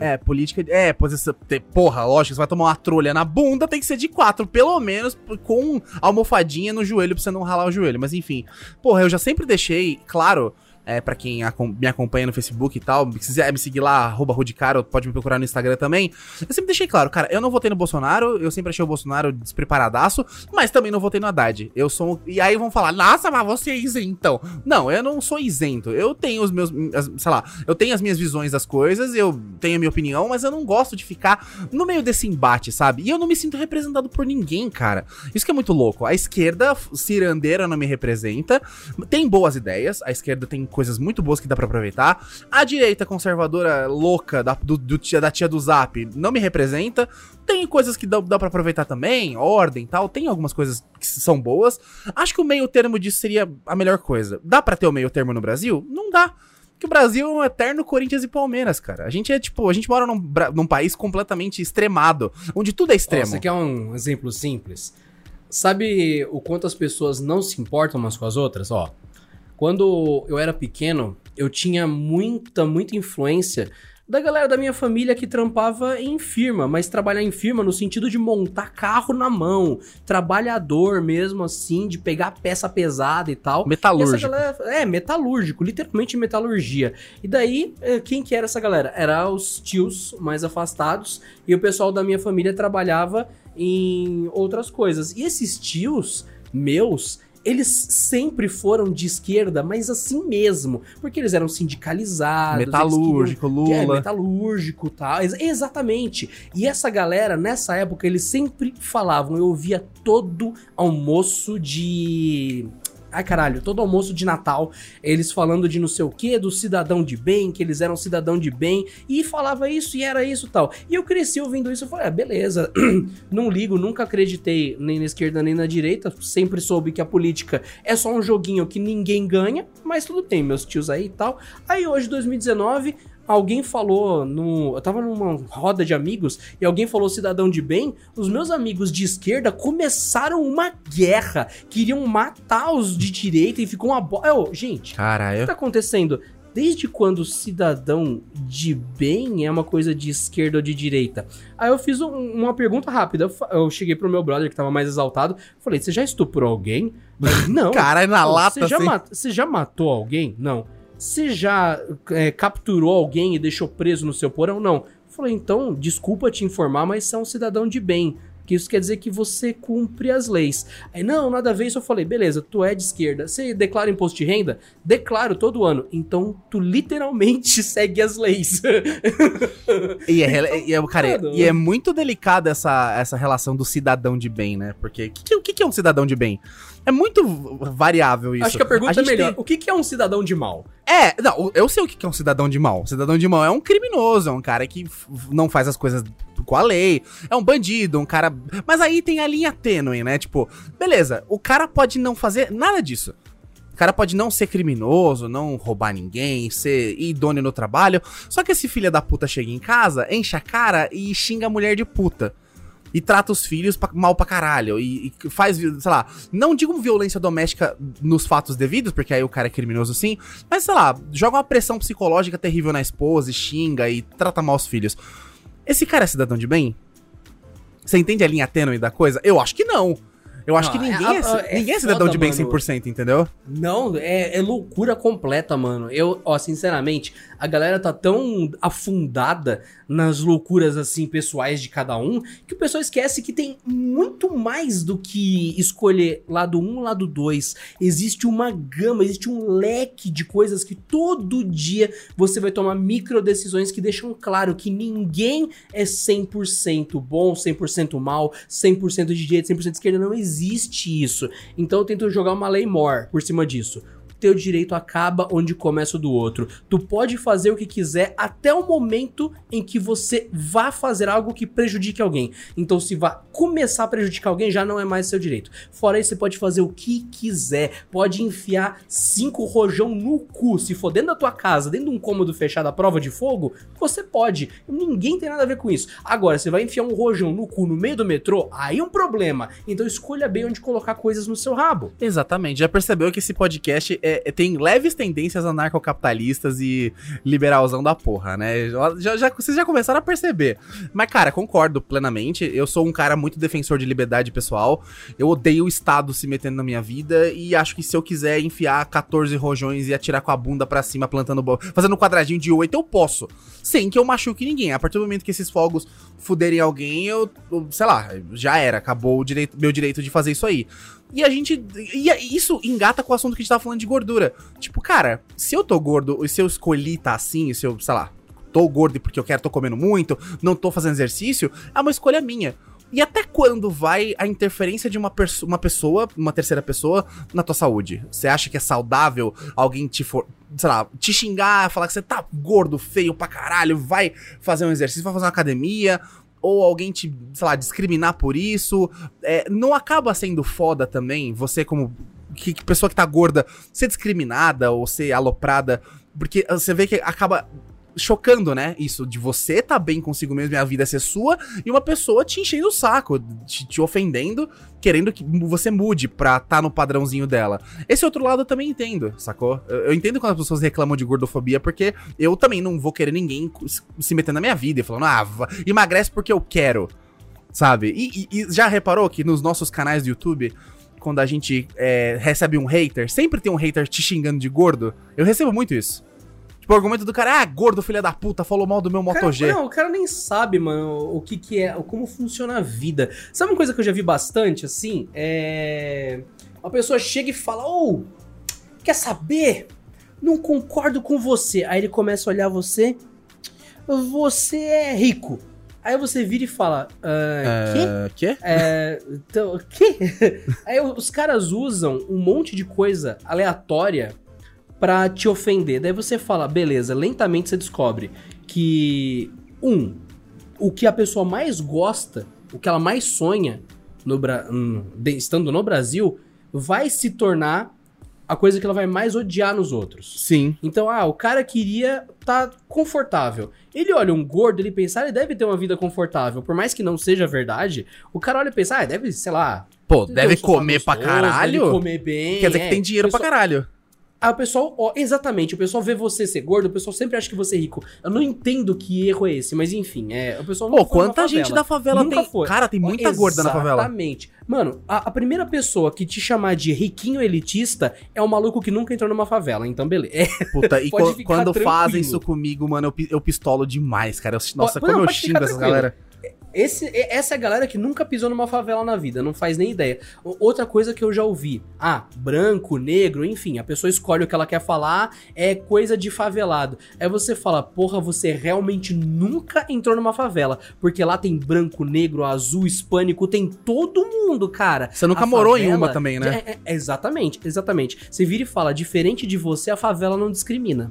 É, política. É, posição. Porra, lógico, você vai tomar uma trolha na bunda, tem que ser de quatro, pelo menos com almofadinha no joelho pra você não ralar o joelho. Mas enfim. Porra, eu já sempre deixei claro. É, pra quem me acompanha no Facebook e tal, se quiser me seguir lá, arroba Rudicaro, pode me procurar no Instagram também. Eu sempre deixei claro, cara, eu não votei no Bolsonaro, eu sempre achei o Bolsonaro despreparadaço, mas também não votei no Haddad. Eu sou. E aí vão falar, nossa, mas você é isentão. Não, eu não sou isento. Eu tenho os meus. as- sei lá, eu tenho as minhas visões das coisas, eu tenho a minha opinião, mas eu não gosto de ficar no meio desse embate, sabe? E eu não me sinto representado por ninguém, cara. Isso que é muito louco. A esquerda cirandeira não me representa. Tem boas ideias, a esquerda tem coisas muito boas que dá pra aproveitar. A direita conservadora louca da, do, do tia, da tia do Zap não me representa. Tem coisas que dá, dá para aproveitar também, ordem e tal. Tem algumas coisas que são boas. Acho que o meio termo disso seria a melhor coisa. Dá pra ter o meio termo no Brasil? Não dá. Porque o Brasil é um eterno Corinthians e Palmeiras, cara. A gente é tipo, a gente mora num, num país completamente extremado, onde tudo é extremo. você quer um exemplo simples? Sabe o quanto as pessoas não se importam umas com as outras? Ó, quando eu era pequeno, eu tinha muita, muita influência da galera da minha família que trampava em firma, mas trabalhar em firma no sentido de montar carro na mão, trabalhador mesmo assim, de pegar peça pesada e tal. E essa Metalúrgico. galera- é, metalúrgico, literalmente metalurgia. E daí, eh, quem que era essa galera? Era os tios mais afastados e o pessoal da minha família trabalhava em outras coisas. E esses tios meus, eles sempre foram de esquerda, mas assim mesmo, porque eles eram sindicalizados, eles queriam- Metalúrgico, que é Lula. metalúrgico tal. Ex- exatamente. E essa galera, nessa época, eles sempre falavam. Eu ouvia todo almoço de. Ai, caralho, todo almoço de Natal, eles falando de não sei o que, do cidadão de bem, que eles eram cidadão de bem, e falava isso e era isso tal. E eu cresci ouvindo isso, eu falei, ah, beleza, não ligo, nunca acreditei nem na esquerda nem na direita, sempre soube que a política é só um joguinho que ninguém ganha, mas tudo bem, meus tios aí e tal. Aí hoje, 2019, alguém falou no. Eu tava numa roda de amigos e alguém falou cidadão de bem. Os meus amigos de esquerda começaram uma guerra. Queriam matar os de direita e ficou uma bola. Gente, o que Caralho. tá acontecendo? Desde quando cidadão de bem é uma coisa de esquerda ou de direita? Aí eu fiz um- uma pergunta rápida. Eu cheguei pro meu brother que tava mais exaltado. Falei, você já estuprou alguém? Não. Caralho, na Pô, lata, você já, assim. mat- já matou alguém? Não. Você já é, capturou alguém e deixou preso no seu porão? Não. Eu falei, então, desculpa te informar, mas você é um cidadão de bem. Que isso quer dizer que você cumpre as leis. Aí, não, nada a ver isso. Eu falei, beleza, tu é de esquerda. Você declara imposto de renda? Declaro todo ano. Então, tu literalmente segue as leis. E é, rele- e é, cara, e é muito delicada essa, essa relação do cidadão de bem, né? Porque o que, que- que é um cidadão de bem? É muito variável isso. Acho que a pergunta é gente melhor. tem- O que que é um cidadão de mal? É, não, eu sei o que é um cidadão de mal. Cidadão de mal é um criminoso, é um cara que não faz as coisas com a lei, é um bandido, um cara. Mas aí tem a linha tênue, né? Tipo, beleza, o cara pode não fazer nada disso. cara pode não ser criminoso, não roubar ninguém, ser idôneo no trabalho. Só que esse filho da puta chega em casa, enche a cara e xinga a mulher de puta. E trata os filhos pra- mal pra caralho. E, e faz, sei lá, não digo violência doméstica nos fatos devidos, porque aí o cara é criminoso sim. Mas sei lá, joga uma pressão psicológica terrível na esposa e xinga e trata mal os filhos. Esse cara é cidadão de bem? Você entende a linha tênue da coisa? Eu acho que não. Eu acho Não, que ninguém é- é, é ninguém é cidadão foda, de bem mano. 100%, entendeu? Não, é, é loucura completa, mano. Eu, ó, sinceramente, a galera tá tão afundada nas loucuras, assim, pessoais de cada um, que o pessoal esquece que tem muito mais do que escolher lado 1, lado 2. Existe uma gama, existe um leque de coisas que todo dia você vai tomar micro decisões que deixam claro que ninguém é 100% bom, 100% mal, 100% de direita, 100% de esquerda. Não existe isso. Então eu tento jogar uma lei more por cima disso. Teu direito acaba onde começa o do outro. Tu pode fazer o que quiser até o momento em que você vá fazer algo que prejudique alguém. Então, se vai começar a prejudicar alguém, já não é mais seu direito. Fora isso, você pode fazer o que quiser. Pode enfiar cinco rojão no cu. Se for dentro da tua casa, dentro de um cômodo fechado à prova de fogo, você pode. Ninguém tem nada a ver com isso. Agora, você vai enfiar um rojão no cu no meio do metrô, aí é um problema. Então escolha bem onde colocar coisas no seu rabo. Exatamente. Já percebeu que esse podcast é- é- tem leves tendências anarcocapitalistas e liberalzão da porra, né? Já, já- vocês já começaram a perceber. Mas, cara, concordo plenamente. Eu sou um cara muito defensor de liberdade pessoal. Eu odeio o Estado se metendo na minha vida e acho que se eu quiser enfiar 14 rojões e atirar com a bunda pra cima, plantando, fazendo um quadradinho de 8, eu posso. Sem que eu machuque ninguém. A partir do momento que esses fogos fuderem alguém, eu, eu- sei lá, já era. Acabou o direito, meu direito de fazer isso aí. E a gente. E isso engata com o assunto que a gente tava falando de gordura. Tipo, cara, se eu tô gordo, e se eu escolhi tá assim, se eu, sei lá, tô gordo porque eu quero, tô comendo muito, não tô fazendo exercício, é uma escolha minha. E até quando vai a interferência de uma, uma pessoa, uma terceira pessoa, na tua saúde? Você acha que é saudável alguém te for, sei lá, te xingar, falar que você tá gordo, feio pra caralho, vai fazer um exercício, vai fazer uma academia, ou alguém te, sei lá, discriminar por isso? É, não acaba sendo foda também, você como que, que pessoa que tá gorda, ser discriminada ou ser aloprada, porque você vê que acaba chocando, né? Isso de você tá bem consigo mesmo e a vida ser sua, e uma pessoa te enchendo o saco, te, te ofendendo, querendo que você mude pra tá no padrãozinho dela. Esse outro lado eu também entendo, sacou? Eu, eu entendo quando as pessoas reclamam de gordofobia, porque eu também não vou querer ninguém se- meter na minha vida e falando, ah, emagrece porque eu quero, sabe? E, e- e já reparou que nos nossos canais do YouTube, quando a gente é, recebe um hater, sempre tem um hater te xingando de gordo? Eu recebo muito isso. Tipo, o argumento do cara, ah, gordo, filha da puta, falou mal do meu Moto Cara, G. não, o cara nem sabe, mano, o que que é, como funciona a vida. Sabe uma coisa que eu já vi bastante, assim? É... Uma pessoa chega e fala, ô, quer saber? Não concordo com você. Aí ele começa a olhar você, você é rico. Aí você vira e fala, ah, quê? É, quê? É, então, o quê? Aí os caras usam um monte de coisa aleatória pra te ofender. Daí você fala, beleza, lentamente você descobre que, um, o que a pessoa mais gosta, o que ela mais sonha, no Bra- hum, estando no Brasil, vai se tornar a coisa que ela vai mais odiar nos outros. Sim. Então, ah, o cara queria tá confortável. Ele olha um gordo, ele pensa, ah, ele deve ter uma vida confortável. Por mais que não seja verdade, o cara olha e pensa, ah, deve, sei lá. Pô, deve comer pra gostoso, caralho? Deve comer bem. Quer dizer que é. tem dinheiro O pessoal- pra caralho. Aí o pessoal, ó, exatamente, o pessoal vê você ser gordo, o pessoal sempre acha que você é rico. Eu não entendo que erro é esse, mas enfim, é, o pessoal Pô, quanta gente da favela Nunca tem. foi. Cara, tem muita gorda na favela. Exatamente. Mano, a, a primeira pessoa que te chamar de riquinho elitista é um maluco que nunca entrou numa favela, então beleza. É, Puta, e quando tranquilo. fazem isso comigo, mano, eu, eu pistolo demais, cara. Eu- nossa, como não, eu xingo essa galera. Esse, essa é a galera que nunca pisou numa favela na vida, não faz nem ideia. Outra coisa que eu já ouvi, ah, branco, negro, enfim, a pessoa escolhe o que ela quer falar, é coisa de favelado. Aí você fala, porra, você realmente nunca entrou numa favela, porque lá tem branco, negro, azul, hispânico, tem todo mundo, cara. Você nunca A morou em favela- uma também, né? É, é, exatamente, exatamente. Você vira e fala, diferente de você, a favela não discrimina.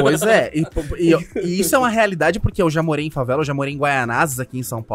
Pois é, e, e- e isso é uma realidade porque eu já morei em favela, eu já morei em Guaianazes aqui em São Paulo.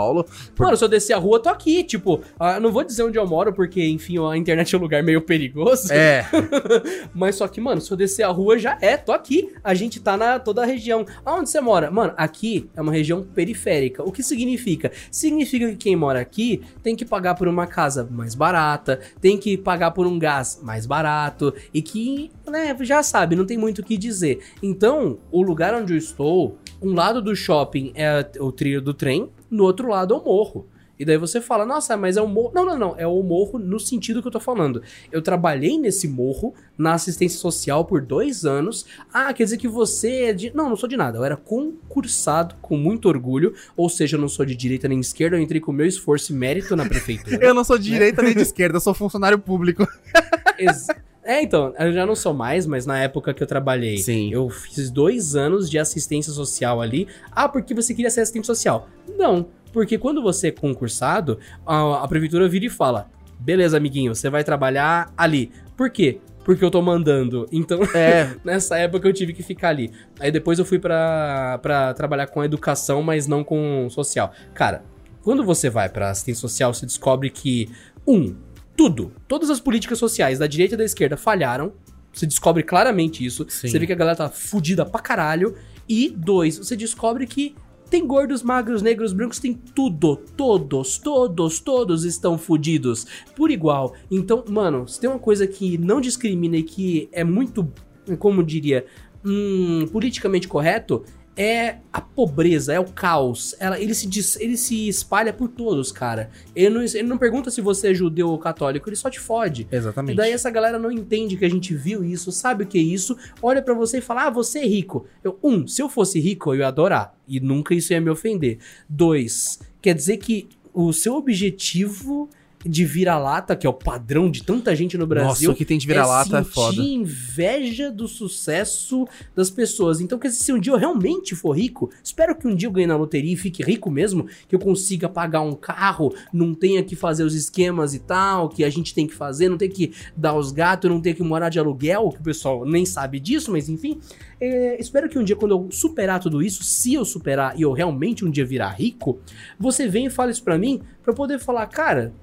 Por- Mano, se eu descer a rua, eu tô aqui. Tipo, ah, não vou dizer onde eu moro, porque, enfim, a internet é um lugar meio perigoso. É, Mas só que, mano, se eu descer a rua, já é, tô aqui. A gente tá na toda a região. Aonde você mora? Mano, aqui é uma região periférica. O que significa? Significa que quem mora aqui tem que pagar por uma casa mais barata, tem que pagar por um gás mais barato e que, né, já sabe, não tem muito o que dizer. Então, o lugar onde eu estou, um lado do shopping é o trilho do trem, no outro lado é o morro. E daí você fala, nossa, mas é o morro. Não, não, não. É o morro no sentido que eu tô falando. Eu trabalhei nesse morro na assistência social por dois anos. Ah, quer dizer que você é de. Não, não sou de nada. Eu era concursado com muito orgulho. Ou seja, eu não sou de direita nem de esquerda. Eu entrei com o meu esforço e mérito na prefeitura. eu não sou de direita nem de esquerda, eu sou funcionário público. Ex- É, então, eu já não sou mais, mas na época que eu trabalhei, Sim. eu fiz dois anos de assistência social ali. Ah, porque você queria ser assistente social? Não, porque quando você é concursado, a, a prefeitura vira e fala: beleza, amiguinho, você vai trabalhar ali. Por quê? Porque eu tô mandando. Então, É, nessa época eu tive que ficar ali. Aí depois eu fui pra, pra trabalhar com educação, mas não com social. Cara, quando você vai pra assistência social, você descobre que, um, tudo, todas as políticas sociais da direita e da esquerda falharam. Você descobre claramente isso. Sim. Você vê que a galera tá fudida pra caralho. E dois, você descobre que tem gordos, magros, negros, brancos, tem tudo. Todos, todos, todos estão fudidos. Por igual. Então, mano, se tem uma coisa que não discrimina e que é muito, como diria, hum, politicamente correto, é a pobreza, é o caos. Ela, ele, se dis- ele se espalha por todos, cara. Ele não, ele não pergunta se você é judeu ou católico, ele só te fode. E exatamente. daí essa galera não entende que a gente viu isso, sabe o que é isso, olha pra você e fala: "Ah, você é rico". Eu, um, se eu fosse rico, eu ia adorar e nunca isso ia me ofender. Dois, quer dizer que o seu objetivo de vira-lata, que é o padrão de tanta gente no Brasil, Nossa, o que tem de vira-lata é, sentir foda. inveja do sucesso das pessoas. Então, quer dizer, se um dia eu realmente for rico, espero que um dia eu ganhe na loteria e fique rico mesmo, que eu consiga pagar um carro, não tenha que fazer os esquemas e tal, que a gente tem que fazer, não tem que dar os gatos, não tenha que morar de aluguel, que o pessoal nem sabe disso, mas enfim. É, espero que um dia, quando eu superar tudo isso, se eu superar e eu realmente um dia virar rico, você vem e fala isso pra mim, pra eu poder falar, cara,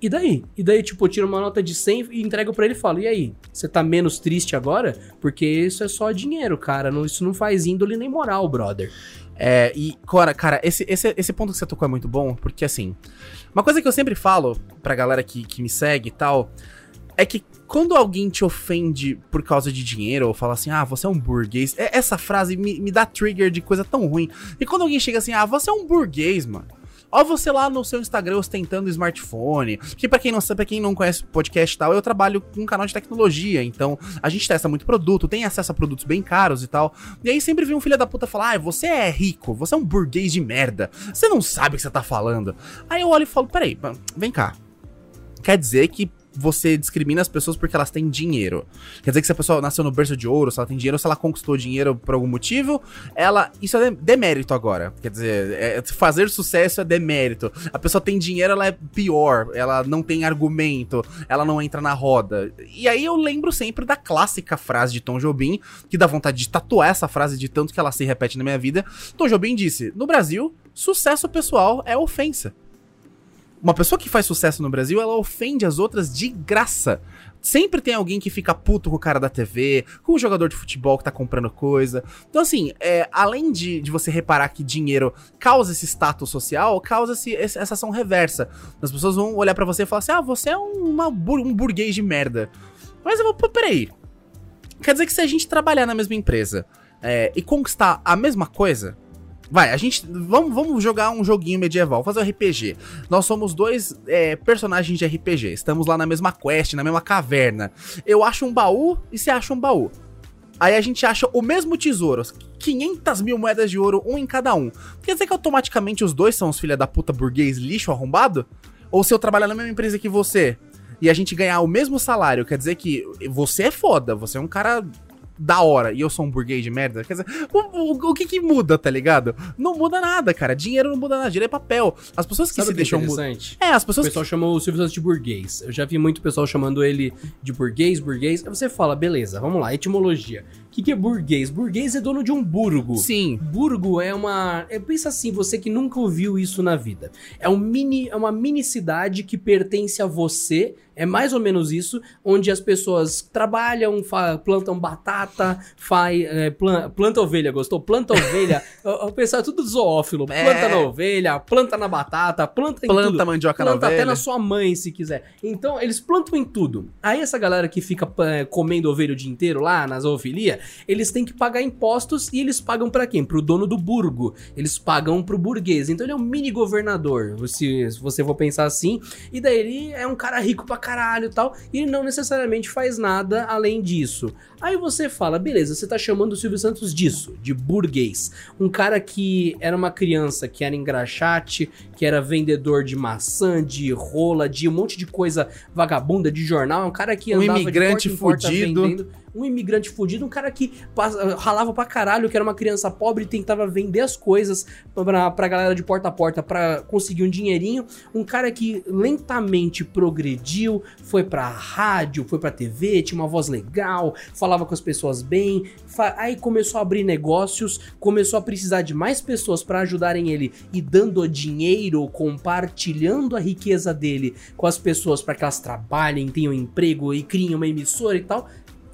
e daí? E daí, tipo, eu tiro uma nota de 100 e entrego pra ele e falo: E aí? Você tá menos triste agora? Porque isso é só dinheiro, cara. Não, isso não faz índole nem moral, brother. É, e, cara, cara esse, esse, esse ponto que você tocou é muito bom, porque assim, uma coisa que eu sempre falo pra galera que, que me segue e tal, é que quando alguém te ofende por causa de dinheiro, ou fala assim, ah, você é um burguês, é- essa frase me, me dá trigger de coisa tão ruim. E quando alguém chega assim, ah, você é um burguês, mano. Ó, você lá no seu Instagram ostentando smartphone. Porque pra quem não sabe, pra quem não conhece podcast e tal, eu trabalho com um canal de tecnologia. Então, a gente testa muito produto, tem acesso a produtos bem caros e tal. E aí sempre vem um filho da puta falar: Ah, você é rico, você é um burguês de merda. Você não sabe o que você tá falando. Aí eu olho e falo: Peraí, vem cá. Quer dizer que você discrimina as pessoas porque elas têm dinheiro. Quer dizer que se a pessoa nasceu no berço de ouro, se ela tem dinheiro, se ela conquistou dinheiro por algum motivo, ela. Isso é demérito agora. Quer dizer, é- fazer sucesso é demérito. A pessoa tem dinheiro, ela é pior, ela não tem argumento, ela não entra na roda. E aí eu lembro sempre da clássica frase de Tom Jobim, que dá vontade de tatuar essa frase de tanto que ela se repete na minha vida. Tom Jobim disse: No Brasil, sucesso pessoal é ofensa. Uma pessoa que faz sucesso no Brasil, ela ofende as outras de graça. Sempre tem alguém que fica puto com o cara da TV, com o jogador de futebol que tá comprando coisa. Então, assim, é, além de, de você reparar que dinheiro causa esse status social, causa esse, essa ação reversa. As pessoas vão olhar pra você e falar assim: ah, você é um, uma um burguês de merda. Mas eu vou, peraí. Quer dizer que se a gente trabalhar na mesma empresa é, e conquistar a mesma coisa. Vai, a gente. Vamos, vamos jogar um joguinho medieval, fazer um RPG. Nós somos dois é, personagens de RPG. Estamos lá na mesma quest, na mesma caverna. Eu acho um baú e você acha um baú. Aí a gente acha o mesmo tesouro, 500 mil moedas de ouro, um em cada um. Quer dizer que automaticamente os dois são os filha da puta burguês lixo arrombado? Ou se eu trabalhar na mesma empresa que você e a gente ganhar o mesmo salário, quer dizer que você é foda, você é um cara da hora e eu sou um burguês de merda, quer dizer, o, o, o que que muda, tá ligado? Não muda nada, cara. Dinheiro não muda nada, dinheiro é papel. As pessoas que Sabe se o que é deixam... interessante? É, as O pessoas pessoal chamou o Silvio Santos de burguês. Eu já vi muito pessoal chamando ele de burguês, burguês. Aí você fala, beleza, vamos lá, etimologia. O que, que é burguês? Burguês é dono de um burgo. Sim. Burgo é uma. É, pensa assim, você que nunca ouviu isso na vida. É, um mini, é uma mini cidade que pertence a você. É mais ou menos isso, onde as pessoas trabalham, plantam batata, faz, é, plan- planta ovelha, gostou? Planta ovelha. o, pessoal é tudo zoófilo. É. Planta na ovelha, planta na batata, planta em Planta tudo. mandioca na Planta até ovelha. na sua mãe, se quiser. Então, eles plantam em tudo. Aí, essa galera que fica é, comendo ovelha o dia inteiro lá, na zoofilia, eles têm que pagar impostos e eles pagam pra quem? Pro dono do burgo. Eles pagam pro burguês. Então, ele é um mini governador, se, se você for pensar assim. E daí, ele é um cara rico pra caralho e tal. E ele não necessariamente faz nada além disso. Aí você fala, beleza, você tá chamando o Silvio Santos disso, de burguês. Um cara que era uma criança que era engraxate, que era vendedor de maçã, de rola, de um monte de coisa vagabunda, de jornal. É um cara que Um andava imigrante de porta em porta fudido. vendendo. Um imigrante fudido, um cara que ralava pra caralho, que era uma criança pobre e tentava vender as coisas pra, pra galera de porta a porta pra conseguir um dinheirinho. Um cara que lentamente progrediu, foi pra rádio, foi pra TV, tinha uma voz legal, falava com as pessoas bem, aí começou a abrir negócios, começou a precisar de mais pessoas pra ajudarem ele e dando dinheiro, compartilhando a riqueza dele com as pessoas pra que elas trabalhem, tenham emprego e criem uma emissora e tal.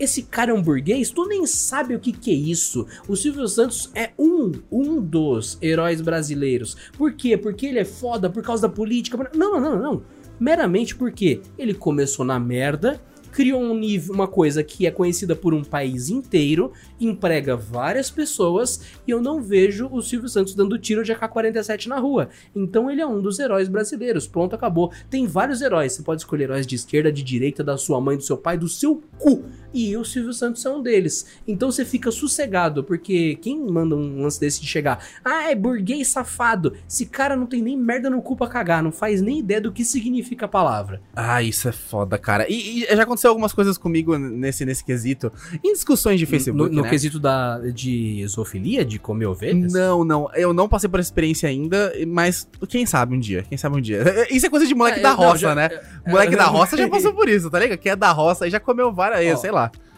Esse cara é um burguês? Tu nem sabe o que, que é isso. O Silvio Santos é um, um dos heróis brasileiros. Por quê? Porque ele é foda por causa da política? Não, não, não, não. Meramente porque ele começou na merda, criou um nível, uma coisa que é conhecida por um país inteiro, emprega várias pessoas e eu não vejo o Silvio Santos dando tiro de AK-47 na rua. Então ele é um dos heróis brasileiros. Pronto, acabou. Tem vários heróis. Você pode escolher heróis de esquerda, de direita, da sua mãe, do seu pai, do seu cu. E o Silvio Santos é um deles. Então você fica sossegado, porque quem manda um lance desse de chegar, ah, é burguês safado. Esse cara não tem nem merda no cu pra cagar, não faz nem ideia do que significa a palavra. Ah, isso é foda, cara. E, e já aconteceu algumas coisas comigo nesse, nesse quesito. Em discussões de Facebook, no, no né? quesito da, de zoofilia, de comer ovelhas? Não, não. Eu não passei por essa experiência ainda, mas quem sabe um dia, quem sabe um dia. Isso é coisa de moleque É, da não, roça, já- né? é, moleque é, da roça já passou por isso, tá ligado? Quem é da roça aí já comeu várias, sei lá. Bye.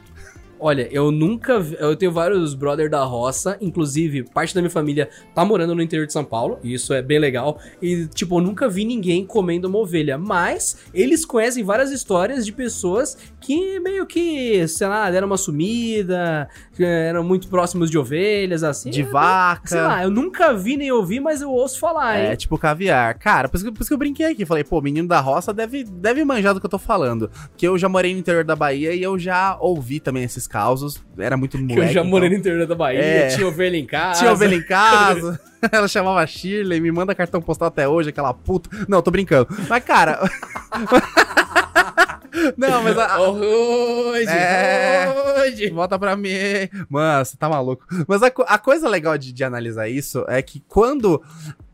Olha, eu nunca. vi- Eu tenho vários brother da roça, inclusive parte da minha família tá morando no interior de São Paulo, e isso é bem legal. E, tipo, eu nunca vi ninguém comendo uma ovelha, mas eles conhecem várias histórias de pessoas que meio que, sei lá, deram uma sumida, eram muito próximos de ovelhas, assim. De É, vaca. Sei lá, eu nunca vi nem ouvi, mas eu ouço falar, hein? É, tipo caviar. Cara, por isso, que, por isso que eu brinquei aqui. Falei, pô, menino da roça deve, deve manjar do que eu tô falando. Porque eu já morei no interior da Bahia e eu já ouvi também esses causos. Era muito moleque. que eu já morei então. no interior da Bahia, É. tinha ovelha em casa. Tinha ovelha em casa. Ela chamava Shirley, me manda cartão postal até hoje, aquela puta. Não, tô brincando. Mas, cara. Não, mas a, Hoje, É. hoje. Volta pra mim. Mano, você tá maluco. Mas a, a coisa legal de, de analisar isso é que quando.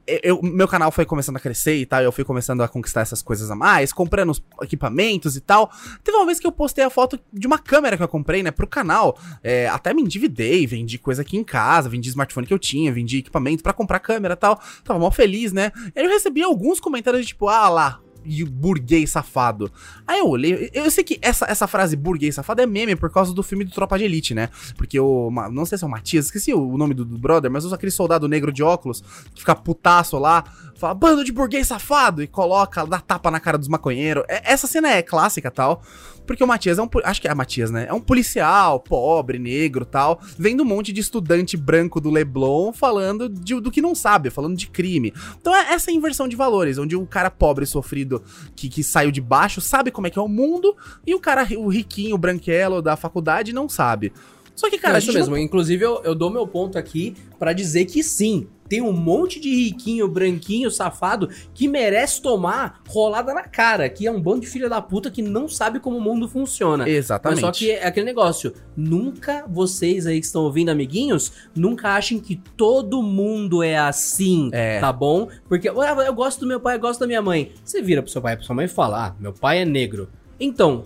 Eu, meu canal foi começando a crescer e tal, eu fui começando a conquistar essas coisas a mais, comprando os equipamentos e tal. Teve uma vez que eu postei a foto de uma câmera que eu comprei, né, pro canal. É, até me endividei, vendi coisa aqui em casa, vendi smartphone que eu tinha, vendi equipamento pra comprar câmera e tal. Tava mal feliz, né? Aí eu recebi alguns comentários de tipo, ah lá, e o burguês safado. Aí eu olhei, eu sei que essa, essa frase burguês safado é meme por causa do filme do Tropa de Elite, né? Porque o, não sei se é o Matias, esqueci o nome do, do brother, mas usa aquele soldado negro de óculos que fica putaço lá, fala bando de burguês safado e coloca, dá tapa na cara dos maconheiros. É- essa cena é clássica tal. Porque o Matias é um. Acho que é Matias, né? É um policial, pobre, negro tal. Vendo um monte de estudante branco do Leblon falando de- do que não sabe, falando de crime. Então é essa inversão de valores, onde o cara pobre, sofrido, que, que saiu de baixo, sabe como é que é o mundo, e o cara, o riquinho, branquelo da faculdade, não sabe. Só que, cara, Não, a isso mesmo. Inclusive, eu, eu dou meu ponto aqui pra dizer que sim, tem um monte de riquinho, branquinho, safado que merece tomar rolada na cara, que é um bando de filha da puta que não sabe como o mundo funciona. não... Exatamente. Mas só que é aquele negócio, nunca vocês aí que estão ouvindo, amiguinhos, nunca achem que todo mundo é assim, É. tá bom? Porque "Ah, eu gosto do meu pai, eu gosto da minha mãe. Você vira pro seu pai e pra sua mãe e fala, ah, meu pai é negro. Então,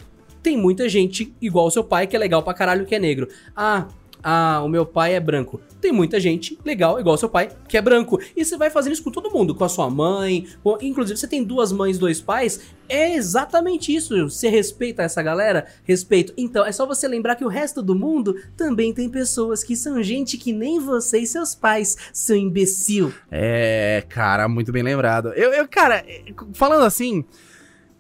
tem muita gente igual o seu pai que é legal pra caralho que é negro. Ah, ah, o meu pai é branco. Tem muita gente legal, igual seu pai, que é branco. E você vai fazendo isso com todo mundo, com a sua mãe. Com... Inclusive, você tem duas mães, dois pais. É exatamente isso. Você respeita essa galera? Respeito. Então, é só você lembrar que o resto do mundo também tem pessoas que são gente que nem você e seus pais, seu imbecil. É, cara, muito bem lembrado. Eu, eu cara, falando assim,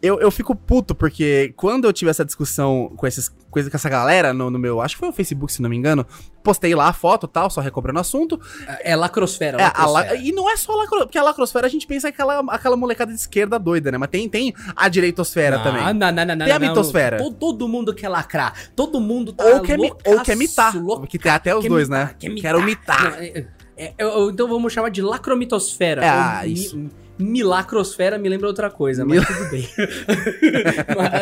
eu, eu fico puto, porque quando eu tive essa discussão com, esses, com essa galera no, no meu. Acho que foi o Facebook, se não me engano. Postei lá a foto tal, só recobrando o assunto. É lacrosfera. É, lacrosfera. La, e não é só lacrosfera, porque a lacrosfera a gente pensa aquela, aquela molecada de esquerda doida, né? Mas tem, tem a direitosfera não, também. Não, não, não, não. Tem a mitosfera. Todo, todo, mundo quer lacrar. Todo mundo tá ou quer, loucaço, ou quer mitar. Louca, que tem até os dois, mitar, né? Quer mitar. Quero mitar. Não, é, é, então vamos chamar de lacromitosfera. É, ah, isso. Mi, Milacrosfera me lembra outra coisa, mas Mil... tudo bem.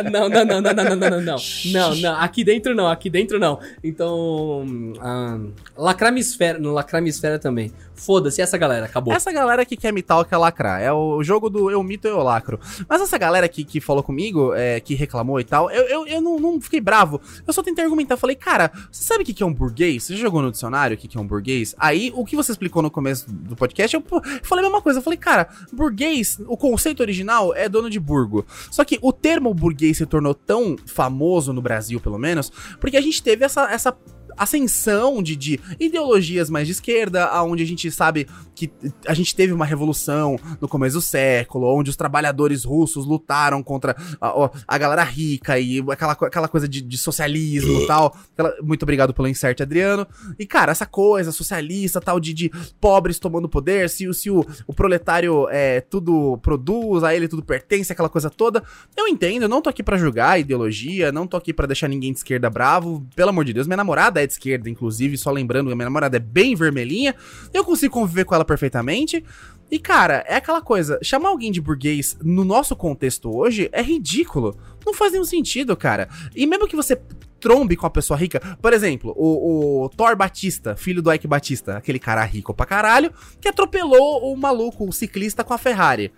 não, não, não, não, não, não, não, não, não. Não, não, aqui dentro não, aqui dentro não. Então. Ah, lacramisfera, no lacramisfera também. Foda-se essa galera, acabou. Essa galera que quer mitar ou quer lacrar. É o jogo do eu mito e eu lacro. Mas essa galera que, que falou comigo, é, que reclamou e tal, eu, eu, eu não, não fiquei bravo. Eu só tentei argumentar. Falei, cara, você sabe o que é um burguês? Você jogou no dicionário o que é um burguês? Aí, o que você explicou no começo do podcast, eu falei a mesma coisa. Eu falei, cara, burguês, o conceito original é dono de burgo. Só que o termo burguês se tornou tão famoso no Brasil, pelo menos, porque a gente teve essa, essa ascensão de, de ideologias mais de esquerda, aonde a gente sabe que a gente teve uma revolução no começo do século, onde os trabalhadores russos lutaram contra a, a galera rica e aquela, aquela coisa de, de socialismo e tal. Aquela, muito obrigado pelo insert, Adriano. E, cara, essa coisa socialista, tal, de, de pobres tomando poder, se, se o, o proletário é, tudo produz, a ele tudo pertence, aquela coisa toda. Eu entendo, eu não tô aqui para julgar a ideologia, não tô aqui para deixar ninguém de esquerda bravo. Pelo amor de Deus, minha namorada é de esquerda, inclusive, só lembrando que minha namorada é bem vermelhinha. Eu consigo conviver com ela perfeitamente. E, cara, é aquela coisa, chamar alguém de burguês no nosso contexto hoje é ridículo. Não faz nenhum sentido, cara. E mesmo que você trombe com a pessoa rica, por exemplo, o, o Thor Batista, filho do Ike Batista, aquele cara rico pra caralho, que atropelou o maluco, o ciclista com a Ferrari.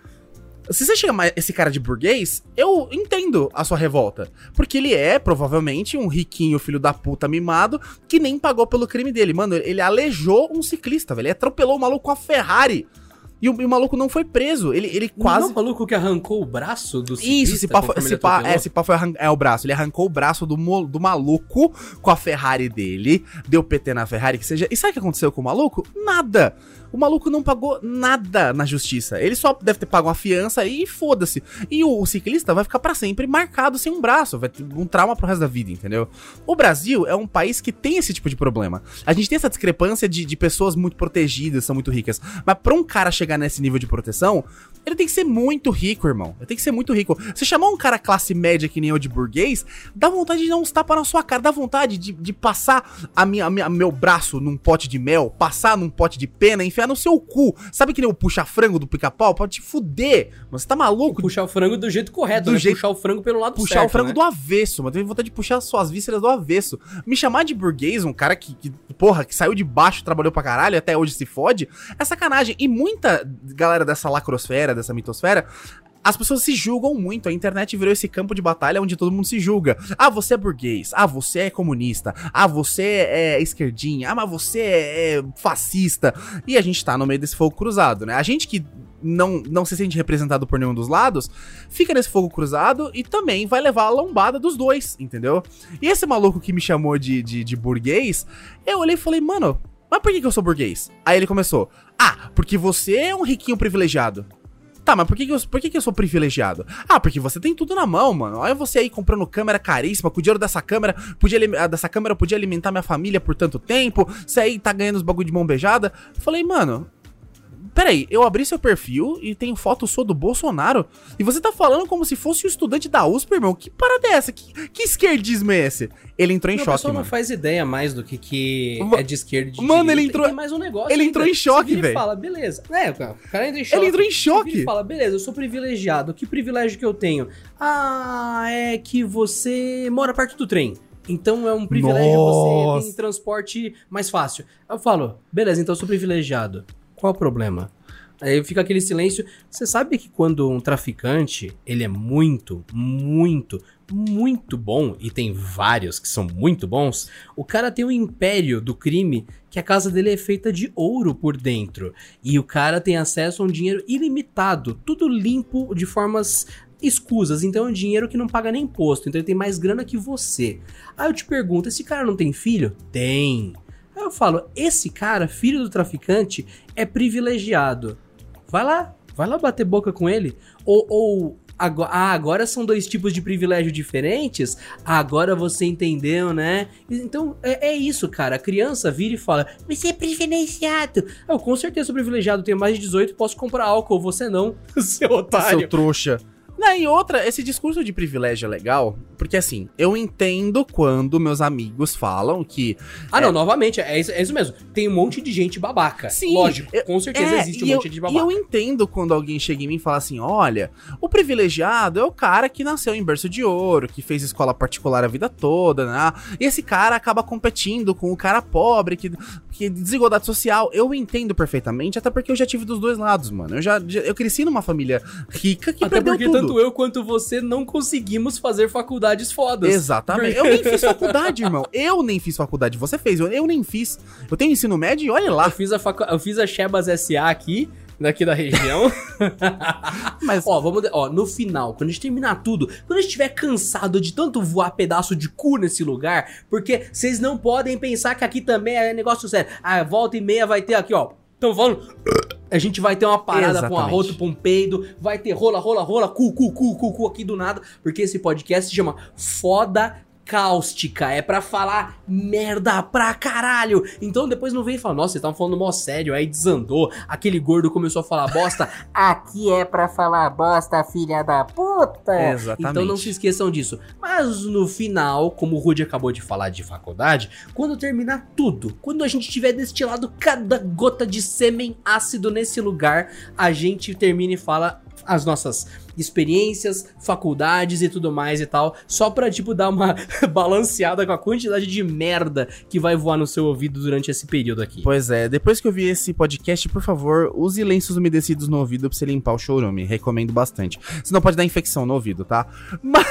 Se você chama esse cara de burguês, eu entendo a sua revolta. Porque ele é, provavelmente, um riquinho filho da puta mimado que nem pagou pelo crime dele. Mano, ele aleijou um ciclista, velho. Ele atropelou o maluco com a Ferrari. E o, e o, maluco não foi preso. Ele, ele quase. Não, o maluco que arrancou o braço do ciclista. Isso, esse pá, esse pá, é, esse pá foi arran... é o braço. Ele arrancou o braço do, do maluco com a Ferrari dele. Deu PT na Ferrari, que seja. E sabe o que aconteceu com o maluco? Nada. O maluco não pagou nada na justiça. Ele só deve ter pago uma fiança e foda-se. E o, o, ciclista vai ficar para sempre marcado sem um braço. Vai ter um trauma pro resto da vida, entendeu? O Brasil é um país que tem esse tipo de problema. A gente tem essa discrepância de, de pessoas muito protegidas, são muito ricas. Mas pra um cara chegar nesse nível de proteção, ele tem que ser muito rico, irmão. Ele tem que ser muito rico. Você chamar um cara classe média que nem eu de burguês, dá vontade de dar uns tapas na sua cara. Dá vontade de, de passar a minha, a minha, meu braço num pote de mel, passar num pote de pena, enfiar no seu cu. Sabe que nem o puxa-frango do pica-pau? Pode te fuder. Mas você tá maluco? Puxar o frango do jeito correto, do né? Jeito... Puxar o frango pelo lado puxar certo, Puxar o frango né? do avesso, mano. Tem vontade de puxar suas vísceras do avesso. Me chamar de burguês, um cara que, que, porra, que saiu de baixo, trabalhou pra caralho até hoje se fode, é sacanagem. E muita galera dessa lacrosfera, dessa mitosfera, as pessoas se julgam muito. A internet virou esse campo de batalha onde todo mundo se julga. Ah, você é burguês. Ah, você é comunista. Ah, você é esquerdinha. Ah, mas você é fascista. E a gente tá no meio desse fogo cruzado, né? A gente que não, não se sente representado por nenhum dos lados, fica nesse fogo cruzado e também vai levar a lombada dos dois, entendeu? E esse maluco que me chamou de, de, de burguês, eu olhei e falei, mano, mas por que, que eu sou burguês? Aí ele começou, ah, porque você é um riquinho privilegiado. Tá, mas por que, que, eu, por que, que eu sou privilegiado? Ah, porque você tem tudo na mão, mano. Olha você aí comprando câmera caríssima, com o dinheiro dessa câmera, podia, dessa câmera podia alimentar minha família por tanto tempo. Você aí tá ganhando os bagulho de mão beijada. Falei, mano, Peraí, eu abri seu perfil e tem foto sua do Bolsonaro. E você tá falando como se fosse um estudante da USP, irmão. Que parada é essa? Que, que esquerdismo é esse? Ele entrou em não, choque, mano. não faz ideia mais do que, que é de esquerda de Mano, direita. ele entrou. Tem mais um negócio ele ainda. entrou em choque, Ele velho. fala, beleza. É, o cara entra em choque. Ele entrou em choque. Ele fala, beleza, eu sou privilegiado. Que privilégio que eu tenho? Ah, é que você mora perto do trem. Então é um privilégio Nossa. você ter transporte mais fácil. Eu falo, beleza, então eu sou privilegiado. Qual o problema? Aí fica aquele silêncio. Você sabe que quando um traficante, ele é muito, muito, muito bom, e tem vários que são muito bons, o cara tem um império do crime que a casa dele é feita de ouro por dentro. E o cara tem acesso a um dinheiro ilimitado, tudo limpo de formas escusas, então é um dinheiro que não paga nem imposto, então ele tem mais grana que você. Aí eu te pergunto, esse cara não tem filho? Tem. Aí eu falo, esse cara, filho do traficante, é privilegiado. Vai lá, vai lá bater boca com ele. Ou, ou agora, ah, agora são dois tipos de privilégio diferentes? Agora você entendeu, né? Então é, é isso, cara. A criança vira e fala: Você é privilegiado. Eu com certeza sou privilegiado, tenho mais de 18, posso comprar álcool, você não, seu otário. Seu trouxa. Não, e outra, esse discurso de privilégio é legal, porque assim, eu entendo quando meus amigos falam que. Ah, não, novamente, é isso, é isso mesmo. Tem um monte de gente babaca. Sim, Lógico, eu- com certeza É, existe um e monte eu, de E babaca. eu entendo quando alguém chega em mim e fala assim: olha, o privilegiado é o cara que nasceu em berço de ouro, que fez escola particular a vida toda, né? E esse cara acaba competindo com o cara pobre, que, que desigualdade social. Eu entendo perfeitamente, até porque eu já tive dos dois lados, mano. Eu já, já- eu cresci numa família rica que Até perdeu porque tudo. Tanto eu quanto você não conseguimos fazer faculdades fodas. Exatamente. Eu nem fiz faculdade, irmão. Eu nem fiz faculdade. Você fez, eu, eu nem fiz. Eu tenho ensino médio e olha Eu lá. fiz a, facu... eu fiz a Shebas SA aqui, daqui da região. Mas ó, vamos. Ó, no final, quando a gente terminar tudo, quando a gente estiver cansado de tanto voar pedaço de cu nesse lugar, porque vocês não podem pensar que aqui também é negócio sério. Ah, volta e meia vai ter aqui, ó. Tão falando. A gente vai ter uma parada com Exatamente. arroto, pra um peido, vai ter rola, rola, rola, cu, cu, cu, cu, cu aqui do nada, porque esse podcast se chama Foda Cáustica, é pra falar merda pra caralho. Então depois não vem e fala, nossa, vocês estavam falando mó sério, aí desandou, aquele gordo começou a falar bosta. Aqui é pra falar bosta, filha da puta. Exatamente. Então não se esqueçam disso. Mas no final, como o Rudy acabou de falar de faculdade, quando terminar tudo, quando a gente tiver destilado cada gota de sêmen ácido nesse lugar, a gente termina e fala as nossas experiências, faculdades e tudo mais e tal, só pra, tipo, dar uma balanceada com a quantidade de merda que vai voar no seu ouvido durante esse período aqui. Pois é, depois que eu vi esse podcast, por favor, use lenços umedecidos no ouvido pra você limpar o chorume. Recomendo bastante. Senão pode dar infecção no ouvido, tá? Mas,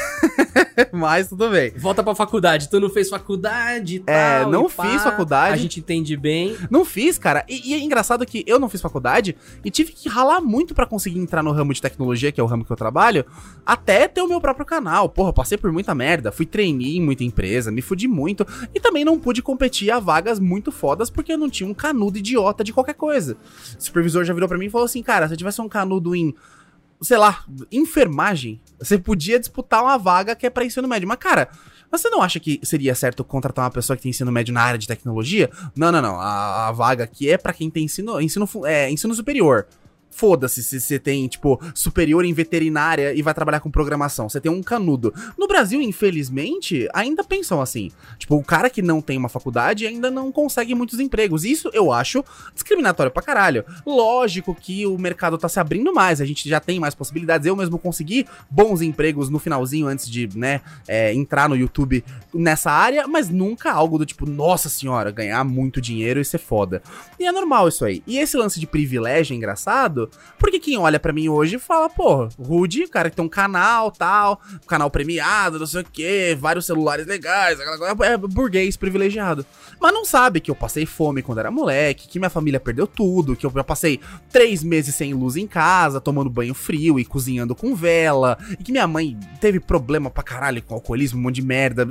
Mas tudo bem. Volta pra faculdade, tu não fez faculdade e tal. É, não fiz faculdade. A gente entende bem. Não fiz, cara. E, e é engraçado que eu não fiz faculdade e tive que ralar muito pra conseguir entrar no ramo de tecnologia, que é o ramo que eu trabalho, até ter o meu próprio canal. Porra, passei por muita merda, fui trainee em muita empresa, me fudi muito e também não pude competir a vagas muito fodas porque eu não tinha um canudo idiota de qualquer coisa. O supervisor já virou pra mim e falou assim: "Cara, se eu tivesse um canudo em sei lá, enfermagem, você podia disputar uma vaga que é pra ensino médio. Mas, cara, você não acha que seria certo contratar uma pessoa que tem ensino médio na área de tecnologia? Não, não, não. A, a vaga aqui é pra quem tem ensino, ensino, é, ensino superior. Foda-se se você tem, tipo, superior em veterinária e vai trabalhar com programação. Você tem um canudo. No Brasil, infelizmente, ainda pensam assim. Tipo, o cara que não tem uma faculdade ainda não consegue muitos empregos. Isso eu acho discriminatório pra caralho. Lógico que o mercado tá se abrindo mais, a gente já tem mais possibilidades. Eu mesmo consegui bons empregos no finalzinho antes de, né, é, entrar no YouTube nessa área, mas nunca algo do tipo, nossa senhora, ganhar muito dinheiro e ser foda. E é normal isso aí. E esse lance de privilégio é engraçado, porque quem olha pra mim hoje fala, pô, Rude, cara que tem um canal, tal, canal premiado, não sei o que, vários celulares legais, coisa, é burguês privilegiado. Mas não sabe que eu passei fome quando era moleque, que minha família perdeu tudo, que eu passei três meses sem luz em casa, tomando banho frio e cozinhando com vela, e que minha mãe teve problema pra caralho com alcoolismo, um monte de merda.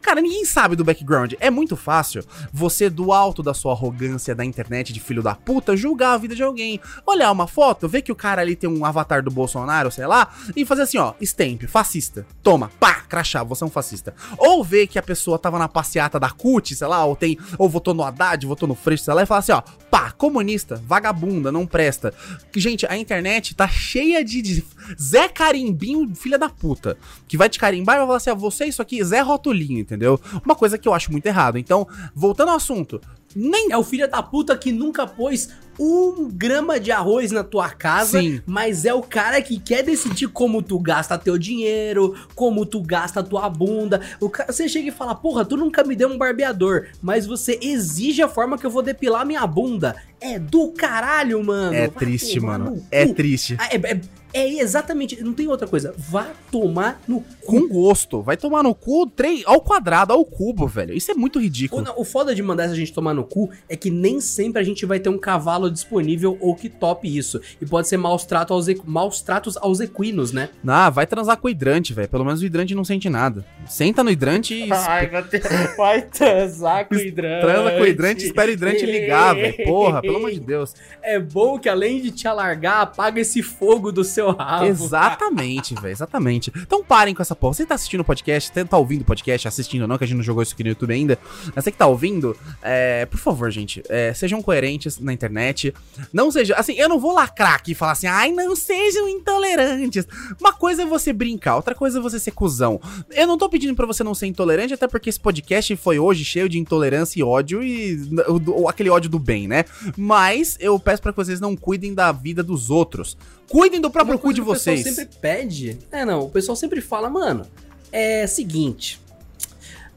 Cara, ninguém sabe do background. É muito fácil você, do alto da sua arrogância da internet de filho da puta, julgar a vida de alguém. Olhar uma foto, ver que o cara ali tem um avatar do Bolsonaro, sei lá, e fazer assim, ó, stamp, fascista. Toma, pá, crachá, você é um fascista. Ou ver que a pessoa tava na passeata da CUT, sei lá, ou tem, ou votou no Haddad, votou no Freixo, sei lá, e falar assim, ó, pá, comunista, vagabunda, não presta. Gente, a internet tá cheia de, de Zé Carimbinho, filha da puta, que vai te carimbar e vai falar assim, ó, você isso aqui, Zé Rotulinho, entendeu? Uma coisa que eu acho muito errado. Então, voltando ao assunto, nem É o filho da puta que nunca pôs um grama de arroz na tua casa, Sim. mas é o cara que quer decidir como tu gasta teu dinheiro, como tu gasta tua bunda. O ca... Você chega e fala, porra, tu nunca me deu um barbeador, mas você exige a forma que eu vou depilar minha bunda. É do caralho, mano. É Vai triste, mano. no É triste. Ah, É, é- é exatamente, não tem outra coisa. Vá tomar no cu. Com gosto. Vai tomar no cu três, ao quadrado, ao cubo, velho. Isso é muito O, ridículo. não, o foda de mandar essa gente tomar no cu é que nem sempre a gente vai ter um cavalo disponível ou que tope isso. E pode ser maus, trato aos, maus tratos aos equinos, né? Ah, vai transar com o hidrante, velho. Pelo menos o hidrante não sente nada. Senta no hidrante e Ai, meu Deus. Vai transar com o hidrante. transa com o hidrante e espera o hidrante ligar, velho. Porra, pelo amor de Deus. É bom que além de te alargar, apaga esse fogo do seu rabo. Exatamente, velho. Exatamente. Então parem com essa porra. Você tá assistindo o podcast, você tá ouvindo o podcast, assistindo ou não, que a gente não jogou isso aqui no YouTube ainda. Mas você que tá ouvindo, é, por favor, gente, é, sejam coerentes na internet. Não seja. Assim, eu não vou lacrar aqui e falar assim, ai, não sejam intolerantes. Uma coisa é você brincar, outra coisa é você ser cuzão. Eu não tô pedindo pra você não ser intolerante, até porque esse podcast foi hoje cheio de intolerância e ódio e o- do- aquele ódio do bem, né? Mas eu peço pra que vocês não cuidem da vida dos outros. Cuidem do próprio Uma cu de que o pessoal vocês. sempre pede. É, não, o pessoal sempre fala, mano, é seguinte.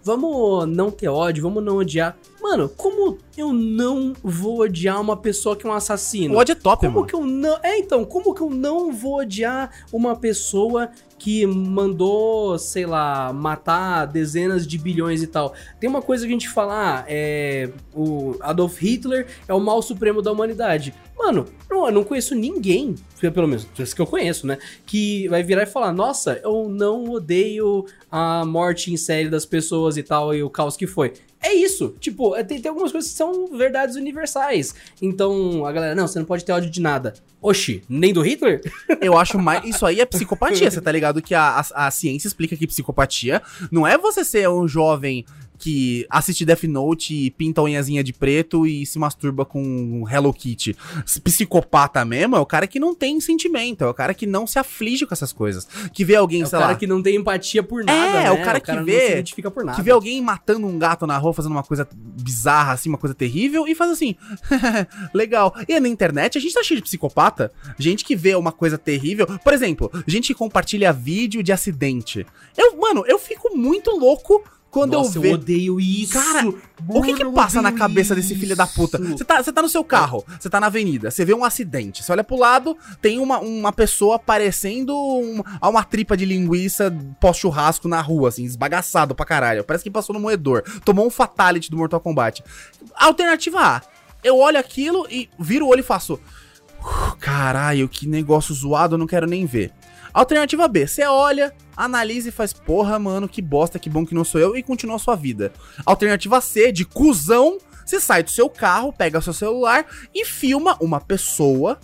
Vamos não ter ódio, vamos não odiar. Mano, como eu não vou odiar uma pessoa que é um assassino? O ódio é top, Como mano. que eu não. É, então, como que eu não vou odiar uma pessoa que mandou, sei lá, matar dezenas de bilhões e tal? Tem uma coisa que a gente fala, ah, é. O Adolf Hitler é o mal supremo da humanidade. Mano, não, eu não conheço ninguém, pelo menos, que eu conheço, né? Que vai virar e falar: Nossa, eu não odeio a morte em série das pessoas e tal, e o caos que foi. É isso. Tipo, é, tem, tem algumas coisas que são verdades universais. Então, a galera, não, você não pode ter ódio de nada. Oxi, nem do Hitler? Eu acho mais. Isso aí é psicopatia. Você tá ligado que a, a, a ciência explica que psicopatia não é você ser um jovem que assiste Death Note e pinta a unhazinha de preto e se masturba com Hello Kitty. Psicopata mesmo é o cara que não tem sentimento, é o cara que não se aflige com essas coisas. Que vê alguém, É o sei cara lá. que não tem empatia por nada, É, né? o cara que não vê- se identifica por nada. Que vê alguém matando um gato na rua, fazendo uma coisa bizarra, assim, uma coisa terrível, e faz assim, legal. E na internet a gente tá cheio de psicopata, gente que vê uma coisa terrível. Por exemplo, gente que compartilha vídeo de acidente. Eu, mano, eu fico muito louco quando Nossa, eu eu, vejo. odeio isso. Cara, O que que passa na cabeça desse filho da puta? Você tá, você tá no seu carro, você tá na avenida, você vê um acidente, você olha pro lado, tem uma, uma pessoa parecendo um- a uma tripa de linguiça pós-churrasco na rua, assim, esbagaçado pra caralho. Parece que passou no moedor. Tomou um fatality do Mortal Kombat. Alternativa A. Eu olho aquilo e viro o olho e faço. "Uf, Caralho, que negócio zoado, eu não quero nem ver. Alternativa B, você olha, analisa e faz, porra, mano, que bosta, que bom que não sou eu, e continua a sua vida. Alternativa C, de cuzão, você sai do seu carro, pega o seu celular e filma uma pessoa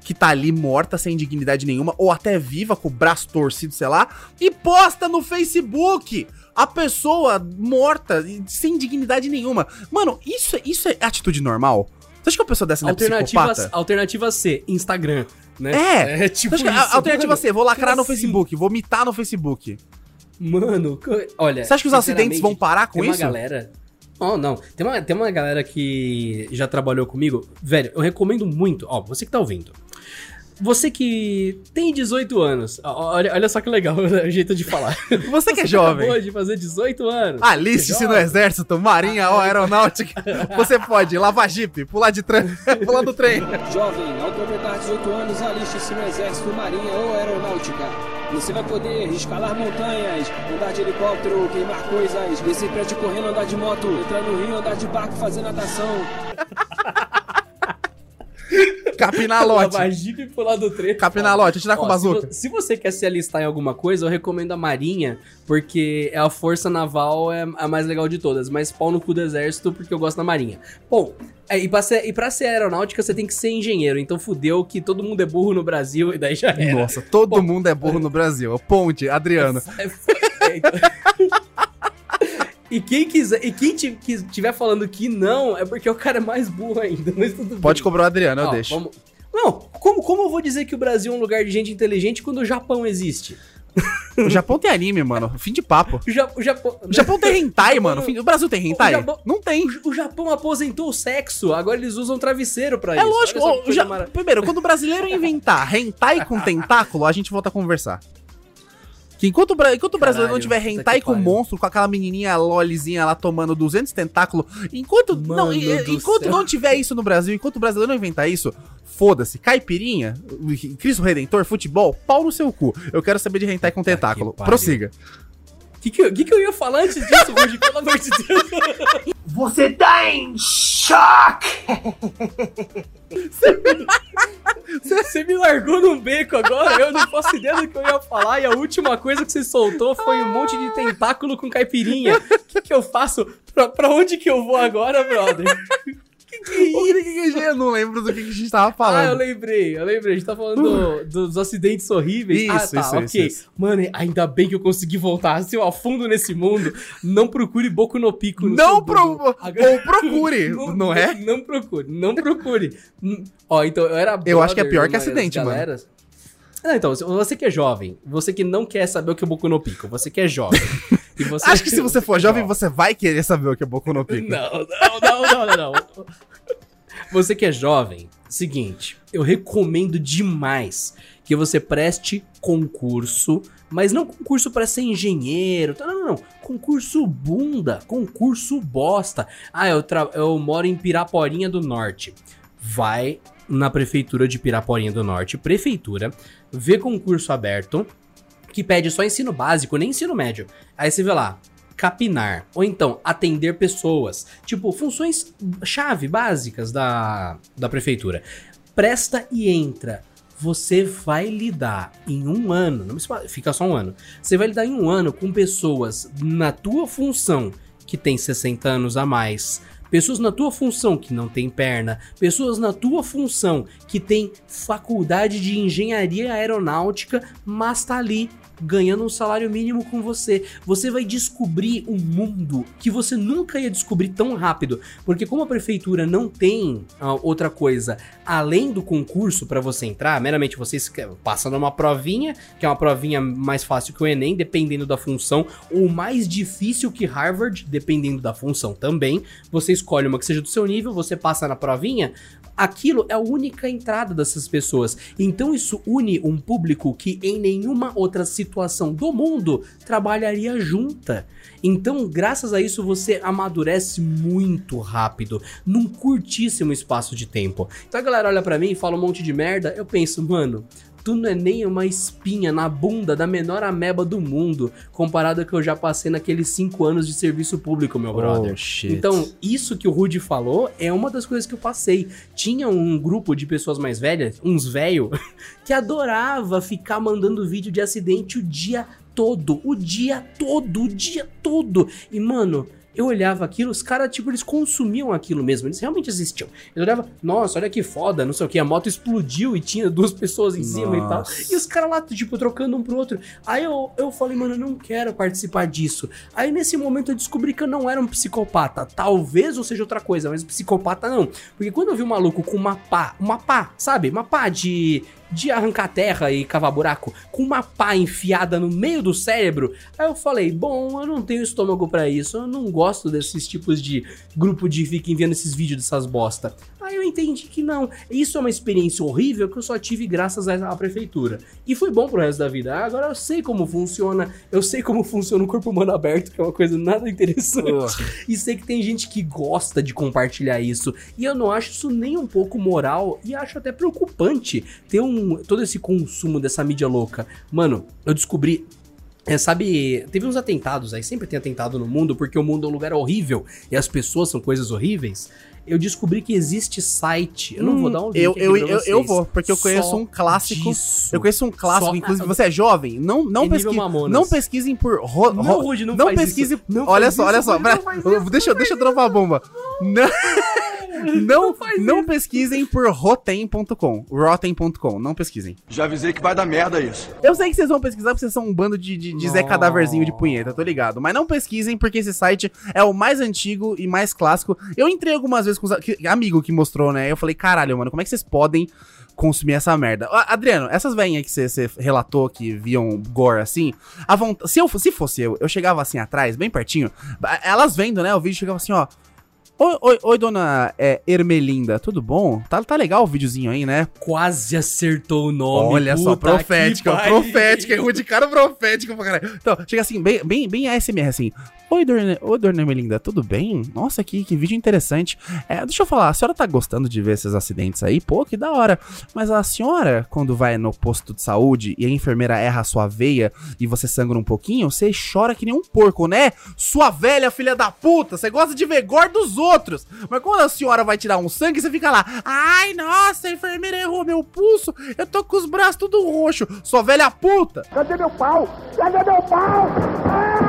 que tá ali morta, sem dignidade nenhuma, ou até viva, com o braço torcido, sei lá, e posta no Facebook a pessoa morta, sem dignidade nenhuma. Mano, isso, é- isso é atitude normal? Você acha que uma pessoa dessa não é Alternativa, psicopata? alternativa C, Instagram, né? É, é tipo que a- isso. alternativa Mano, C, vou lacrar no assim? Facebook, vou mitar no Facebook. Mano, olha. Você acha que os acidentes vão parar com tem isso? uma galera. Oh, não. Tem uma, tem uma galera que já trabalhou comigo. Velho, eu recomendo muito. Ó, você que tá ouvindo. Você que tem 18 anos. Olha, olha só que legal o jeito de falar. Você que é jovem. Acabou de fazer 18 anos. Aliste-se no Jovem. exército, marinha ou aeronáutica. Você pode lavar jipe, pular de trem, pular do trem. Jovem, ao completar 18 anos, aliste-se no Exército, Marinha ou Aeronáutica. Você vai poder escalar montanhas, andar de helicóptero, queimar coisas, descer prédio correndo, andar de moto, entrar no rio, andar de barco, fazer natação. Capinalote. Lavar jipe e pular do trem. Capinalote, atirar com Ó, bazuca. Se, se você quer se alistar em alguma coisa, eu recomendo a Marinha, porque a força naval é a mais legal de todas, mas pau no cu do exército, porque eu gosto da Marinha. Bom, é, e, pra ser, e pra ser aeronáutica, você tem que ser engenheiro, então fudeu que todo mundo é burro no Brasil, e daí já era. Nossa, todo mundo é burro no Brasil. Ponte, Adriano. É é, então- E quem quiser, e quem ti- que tiver falando que não, é porque o cara é mais burro ainda. Pode cobrar o Adriano, eu Ó, deixo. vamos- Não, como, como eu vou dizer que o Brasil é um lugar de gente inteligente quando o Japão existe? O Japão tem anime, mano. Fim de papo. O, Ja- o Japão. O Japão tem hentai, mano. O Brasil tem hentai? Japão- Não tem. O Japão aposentou o sexo, agora eles usam travesseiro pra É isso. lógico. Coisa já- mara- Primeiro, quando o brasileiro inventar hentai com tentáculo, a gente volta a conversar. Que enquanto, enquanto o brasileiro não tiver hentai com monstro, com aquela menininha lolizinha lá tomando 200 tentáculos, enquanto, não, Mano enquanto céu. não tiver isso no Brasil, enquanto o brasileiro não inventar isso, foda-se, caipirinha, Cristo Redentor, futebol, pau no seu cu. Eu quero saber de hentai com tentáculo. Prossiga. O que, que, eu- que, que eu ia falar antes disso, Rudy? Pelo amor de Deus. Você tá em choque! Você me largou num beco agora, eu não faço ideia do que eu ia falar. E a última coisa que você soltou foi um monte de tentáculo com caipirinha. O que, que eu faço? Pra, pra onde que eu vou agora, brother? Que que é O isso? eu não lembro do que que a gente tava Ah, eu falando. lembrei, eu lembrei. A gente tá falando do- dos acidentes horríveis. Isso, ah, tá, isso, ok. isso. Mano, ainda bem que eu consegui voltar. Se eu afundo nesse mundo, não procure Boku no Pico no Não pro... Ou procure, não é? Não procure, não procure. Ó, então eu era Eu acho que é brother pior que acidente, mano. Não, então, você que é jovem, você que não quer saber o que é Boku no Pico, você que é jovem. e você- Acho que se você for jovem, você vai querer saber o que é Boku no Pico. Não, não, não, não, não, não. Você que é jovem, seguinte, eu recomendo demais que você preste concurso, mas não concurso para ser engenheiro, tá? não, não, não, concurso bunda, concurso bosta. Ah, eu, eu moro em Piraporinha do Norte. Vai na prefeitura de Piraporinha do Norte, prefeitura, vê concurso aberto, que pede só ensino básico, nem ensino médio. Aí você vê lá, capinar, ou então atender pessoas, tipo funções chave básicas da, da prefeitura. Presta e entra. Você vai lidar em um ano, não fica só um ano. Você vai lidar em um ano com pessoas na tua função que tem 60 anos a mais, pessoas na tua função que não tem perna, pessoas na tua função que tem faculdade de engenharia aeronáutica, mas tá ali ganhando um salário mínimo com você. Você vai descobrir um mundo que você nunca ia descobrir tão rápido, porque como a prefeitura não tem ah, outra coisa além do concurso para você entrar, meramente você passa numa provinha, que é uma provinha mais fácil que o ENEM, dependendo da função, ou mais difícil que Harvard, dependendo da função também. Você escolhe uma que seja do seu nível, você passa na provinha, aquilo é a única entrada dessas pessoas. Então isso une um público que em nenhuma outra situação do mundo trabalharia junta. Então, graças a isso, você amadurece muito rápido, num curtíssimo espaço de tempo. Então a galera olha pra mim e fala um monte de merda, eu penso, mano, tu não é nem uma espinha na bunda da menor ameba do mundo, comparado ao que eu já passei naqueles cinco anos de serviço público, meu brother. Oh. Então, isso que o Rudy falou é uma das coisas que eu passei. Tinha um grupo de pessoas mais velhas, uns velho, que adorava ficar mandando vídeo de acidente o dia todo, o dia todo, o dia todo. E, mano, eu olhava aquilo, os caras, tipo, eles consumiam aquilo mesmo, eles realmente existiam. Eu olhava, nossa, olha que foda, não sei o que, a moto explodiu e tinha duas pessoas em cima e tal. Nossa. E os caras lá, tipo, trocando um pro outro. Aí eu, eu falei, mano, eu não quero participar disso. Aí nesse momento eu descobri que eu não era um psicopata. Talvez eu seja outra coisa, mas psicopata não. Porque quando eu vi um maluco com uma pá, uma pá, sabe? Uma pá de, de arrancar terra e cavar buraco, com uma pá enfiada no meio do cérebro, aí eu falei, bom, eu não tenho estômago pra isso, eu não gosto desses tipos de grupo de fica enviando esses vídeos dessas bosta. Aí eu entendi que não. Isso é uma experiência horrível que eu só tive graças à à prefeitura. E foi bom pro resto da vida. Ah, Agora eu sei como funciona, eu sei como funciona o corpo humano aberto, que é uma coisa nada interessante. E sei que tem gente que gosta de compartilhar isso. E eu não acho isso nem um pouco moral e acho até preocupante ter um todo esse consumo dessa mídia louca. Mano, eu descobri é, sabe, teve uns atentados aí, sempre tem atentado no mundo, porque o mundo é um lugar horrível e as pessoas são coisas horríveis. Eu descobri que existe site. Eu não vou dar um link eu, eu, pra eu, eu vó, porque eu conheço Só um clássico. disso. Eu conheço um clássico, Só- inclusive, você é jovem, não, não, É pesquise, não pesquisem por... Ro, Não, ro- não não faz pesquise... isso. Não olha só, olha só, pra- não deixa, deixa eu dropar a bomba. Não, Não, não pesquisem por rotem.com. Rotten.com. Não pesquisem. Já avisei que vai dar merda isso. Eu sei que vocês vão pesquisar porque vocês são um bando de, de, de Zé Cadáverzinho de punheta, tô ligado. Mas não pesquisem porque esse site é o mais antigo e mais clássico. Eu entrei algumas vezes com os que- amigo que mostrou, né? Eu falei, caralho, mano, como é que vocês podem consumir essa merda? Adriano, essas velhinhas que você- relatou que viam gore assim, a vontade, se, eu, se fosse eu, eu chegava assim atrás, bem pertinho, elas vendo, né, o vídeo chegava assim, ó. Oi, oi, oi, dona é, Ermelinda, tudo bom? Tá, tá legal o videozinho aí, né? Quase acertou o nome. Olha só, profética, profética, eu vou de cara profética pra caralho. Então, chega assim, bem, bem, bem ASMR, assim. Oi, Dona, oi, Dona Melinda, tudo bem? Nossa, que, que vídeo interessante. É, deixa eu falar, a senhora tá gostando de ver esses acidentes aí? Pô, que da hora. Mas a senhora, quando vai no posto de saúde e a enfermeira erra a sua veia e você sangra um pouquinho, você chora que nem um porco, né? Sua velha filha da puta, você gosta de ver gore dos outros. Mas quando a senhora vai tirar um sangue, você fica lá, ai, nossa, a enfermeira errou meu pulso, eu tô com os braços tudo roxo. Sua velha puta. Cadê meu pau? Cadê meu pau?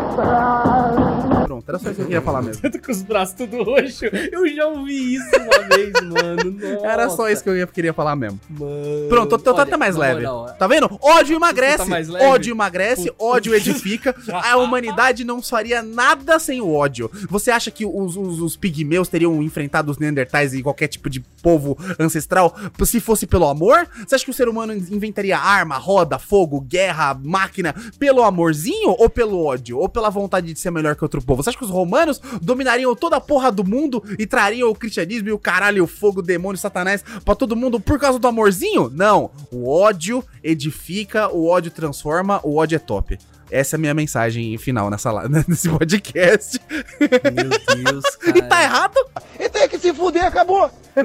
啊。Pronto, era só isso que eu queria falar mesmo. Eu tô com os braços tudo roxo. Eu já ouvi isso uma vez, mano. Nossa, Era só isso que eu ia- queria falar mesmo. Mano. Pronto, tô Olha, até mais leve. moral, Tá vendo? Ódio emagrece. Tá mais leve? Ódio emagrece, ódio edifica. A humanidade não faria nada sem o ódio. Você acha que os, os, os pigmeus teriam enfrentado os neandertais e qualquer tipo de povo ancestral se fosse pelo amor? Você acha que o ser humano inventaria arma, roda, fogo, guerra, máquina pelo amorzinho ou pelo ódio? Ou pela vontade de ser melhor que outro povo? Você acha que os romanos dominariam toda a porra do mundo e trariam o cristianismo e o caralho, o fogo, o demônio, satanás pra todo mundo por causa do amorzinho? Não. O ódio edifica, o ódio transforma, o ódio é top. Essa é a minha mensagem final nessa, nesse podcast. Meu Deus, cara. E tá errado? E tem que se fuder, acabou.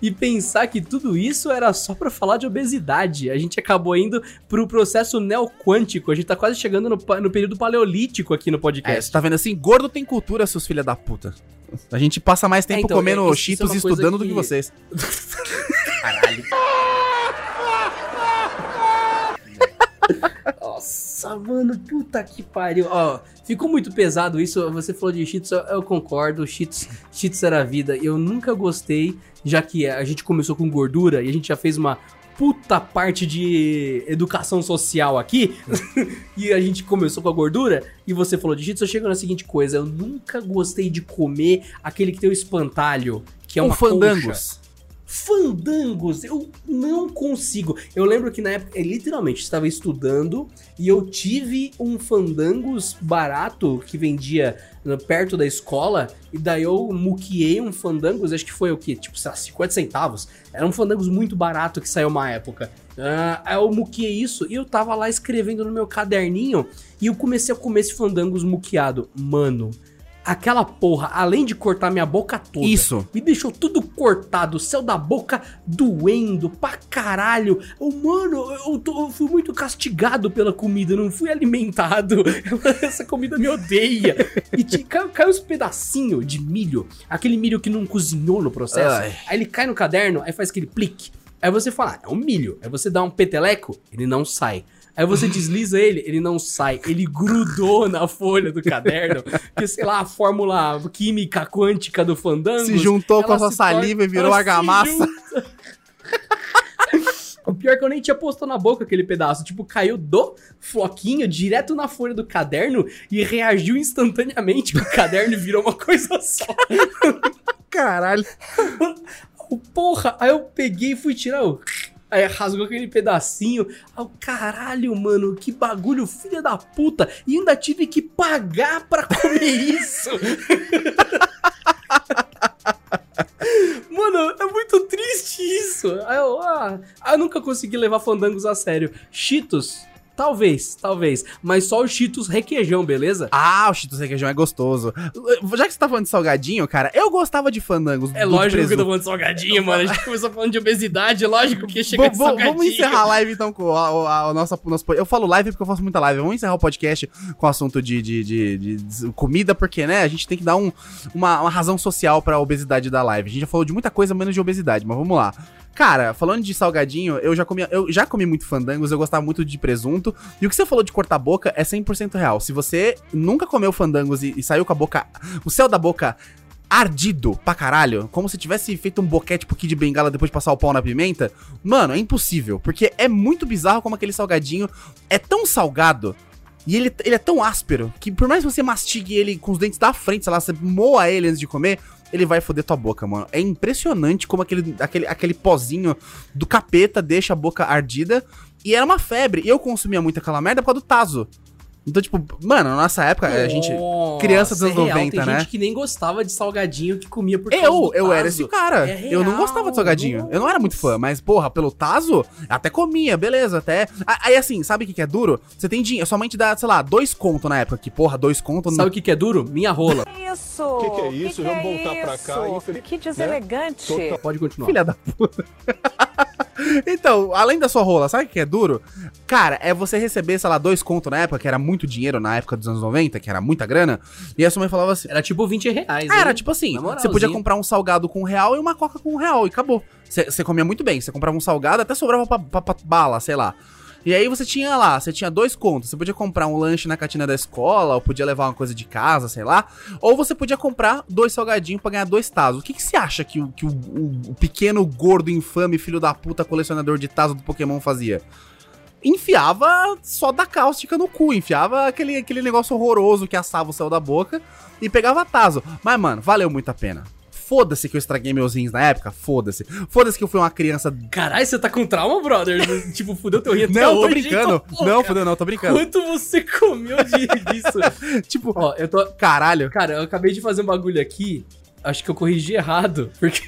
E pensar que tudo isso era só pra falar de obesidade. A gente acabou indo pro processo neoquântico. A gente tá quase chegando no, no período paleolítico aqui no É, podcast. você tá vendo assim? Gordo tem cultura, seus filha da puta. A gente passa mais tempo É, então, comendo é, isso- cheetos é e estudando do que- que vocês. Caralho. Nossa, mano, puta que pariu. Ó, ficou muito pesado isso. Você falou de Cheetos, eu, eu concordo. Cheetos, Cheetos era a vida. Eu nunca gostei, já que a gente começou com gordura e a gente já fez uma puta parte de educação social aqui. e a gente começou com a gordura. E você falou de Cheetos, eu chego na seguinte coisa. Eu nunca gostei de comer aquele que tem o espantalho, que é Um uma concha. Fandangos. Eu não consigo. Eu lembro que na época, eu literalmente estava estudando e eu tive um fandangos barato que vendia né, perto da escola e daí eu muqueei um fandangos, acho que foi o quê? Tipo, sei lá, 50 centavos. Era um fandangos muito barato que saiu uma época. Ah, aí eu muqueei isso e eu tava lá escrevendo no meu caderninho e eu comecei a comer esse fandangos muqueado. Mano, aquela porra, além de cortar minha boca toda, Isso. me deixou tudo cortado, o céu da boca doendo pra caralho. Eu, mano, eu, tô- eu fui muito castigado pela comida, não fui alimentado. Essa comida me odeia. E te, caiu, caiu uns pedacinhos de milho, aquele milho que não cozinhou no processo. Ai. Aí ele cai no caderno, aí faz aquele plique. Aí você fala, ah, é um milho. Aí você dá um peteleco, ele não sai. Aí você desliza ele, ele não sai. Ele grudou na folha do caderno. Que, sei lá, a fórmula química quântica do fandango. Se juntou com a sua saliva e virou argamassa. O pior é que eu nem tinha posto na boca aquele pedaço. Tipo, caiu do floquinho direto na folha do caderno e reagiu instantaneamente o caderno e virou uma coisa só. Caralho. Porra, aí eu peguei e fui tirar o. Aí rasgou aquele pedacinho. Eu, caralho, mano, que bagulho, filha da puta. E ainda tive que pagar pra comer isso. Mano, é muito triste isso. Eu, ah, eu nunca consegui levar fandangos a sério. Cheetos, talvez, talvez. Mas só o Cheetos requeijão, beleza? Ah, o Cheetos requeijão é gostoso. Já que você tá falando de salgadinho, cara, eu gostava de fandangos. É lógico que eu tô presunto. falando de salgadinho, mano. A gente começou falando de obesidade, lógico que chega de salgadinho. vamos encerrar a live então com a, a- a nossa, o nosso. Eu falo live porque eu faço muita live. Vamos encerrar o podcast com o assunto de, de, de- de- de comida, porque, né, a gente tem que dar um- uma, uma razão social pra obesidade da live. A gente já falou de muita coisa menos de obesidade, mas vamos lá. Cara, falando de salgadinho, eu já comi, eu já comi muito fandangos, eu gostava muito de presunto. E o que você falou de cortar a boca é 100% real. Se você nunca comeu fandangos e, e saiu com a boca, o céu da boca ardido pra caralho, como se tivesse feito um boquete pro Kid Bengala depois de passar o pau na pimenta, mano, é impossível, porque é muito bizarro como aquele salgadinho é tão salgado e ele, ele é tão áspero que por mais que você mastigue ele com os dentes da frente, sei lá, você moa ele antes de comer, ele vai foder tua boca, mano. É impressionante como aquele, aquele, aquele pozinho do capeta deixa a boca ardida. E era uma febre. E eu consumia muito aquela merda por causa do Tazo. Então, tipo, mano, na nossa época, a gente. Criança dos anos é real, 90, tem né? gente que nem gostava de salgadinho que comia por Eu, do eu era tazo. esse cara. É eu não real, gostava de salgadinho. Eu não era muito fã, mas, porra, pelo Tazo, até comia, beleza, até. A- Aí assim, sabe o que, que é duro? Você tem dinheiro, sua mãe te dá, sei lá, dois conto na época, que, porra, dois conto. Sabe o que, que é duro? Minha rola. Isso! Que que é isso? Que Vamos é voltar pra cá, infeliz- Que deselegante! Pode continuar. Filha da puta. então, além da sua rola, sabe o que é duro? Cara, é você receber, sei lá, dois conto na época, que era muito dinheiro na época dos anos 90, que era muita grana, e a sua mãe falava assim. Era tipo 20 reais. Ah, hein? era tipo assim, você podia comprar um salgado com um real e uma coca com um real, e acabou. Você você comia muito bem, você comprava um salgado, até sobrava pra, pra- pra bala, sei lá. E aí você tinha lá, você tinha dois contos. Você podia comprar um lanche na cantina da escola, ou podia levar uma coisa de casa, sei lá. Ou você podia comprar dois salgadinhos pra ganhar dois tazos. O que, que você acha que, o, que o, o- pequeno, gordo, infame, filho da puta, colecionador de tazo do Pokémon fazia? Enfiava só da cáustica no cu, enfiava aquele, aquele negócio horroroso que assava o céu da boca e pegava tazo. Mas, mano, valeu muito a pena. Foda-se que eu estraguei meus rins na época, foda-se. Foda-se que eu fui uma criança Caralho, você tá com trauma, brother? tipo, fudeu teu rim até Não, tô hoje, brincando. então, Não, fudeu, não, tô brincando. Quanto você comeu de, disso? Tipo, Ó, eu tô... caralho. Cara, eu acabei de fazer um bagulho aqui. Acho que eu corrigi errado. Porque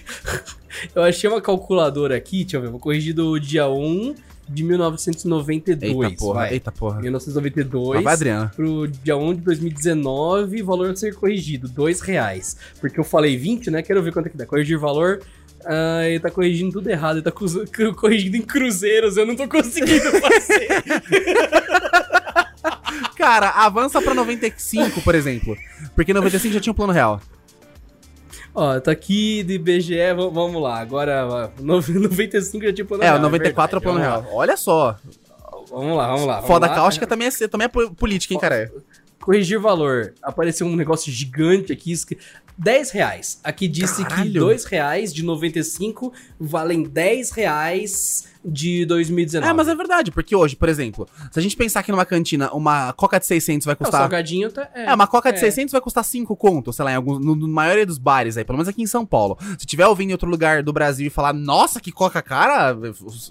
eu achei uma calculadora aqui. Deixa eu ver. Vou corrigir do dia 1 de 1992. Eita porra, vai. eita porra. 1992 Mas vai, Adriana. pro dia 1 de 2019, valor a ser corrigido, dois reais. Porque eu falei 20, né? Quero ver quanto é que dá. Corrigir valor. Ah, ele tá corrigindo tudo errado, ele tá corrigindo em cruzeiros, eu não tô conseguindo fazer. Cara, avança pra 95, por exemplo. Porque 95 já tinha um plano real. Ó, tá aqui do IBGE, v- vamos lá. Agora, ó, no- 95 já tinha plano É, real. o 94 é o plano verdade, real. Olha só. Vamos lá, vamos lá. vamos Foda lá. cáustica também é, também é po- política, hein, cara? Corrigir valor. Apareceu um negócio gigante aqui. Escri- 10 reais. Aqui disse que Caralho. 2 reais de 95 valem 10 reais de 2019. É, mas é verdade, porque hoje, por exemplo, se a gente pensar que numa cantina uma coca de 600 vai É, o custar... salgadinho tá. É, uma coca de é. 600 vai custar 5 contos, sei lá, em alguns, no, no maioria dos bares aí, pelo menos aqui em São Paulo. Se tiver ouvindo em outro lugar do Brasil e falar, nossa, que coca cara,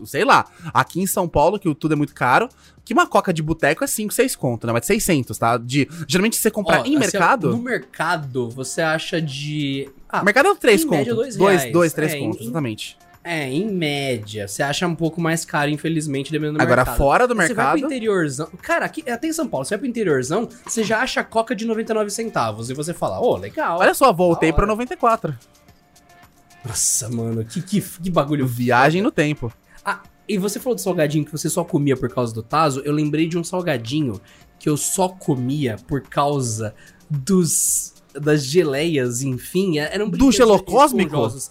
sei lá. Aqui em São Paulo, que tudo é muito caro, que uma coca de boteco é 5, 6 conto, né? Mas 600, tá? De, geralmente, se você comprar Ó, em assim, mercado... No mercado, você acha de. Ah, mercado é 3 em média, contos. dois 2, reais. 2, 3 É, contos, em- exatamente. É, em média. Você acha um pouco mais caro, infelizmente, dependendo do Agora, mercado. fora do Você vai mercado... pro interiorzão. Cara, aqui, até em São Paulo, você vai pro interiorzão, você já acha coca de 99 centavos. E você fala, ô, legal. Olha só, voltei pra hora. 94. Nossa, mano, que, que, que bagulho. Viagem no tempo. Ah, e você falou do salgadinho que você só comia por causa do Tazo. Eu lembrei de um salgadinho que eu só comia por causa dos das geleias, enfim. Eram Do gelo cósmico? esponjosos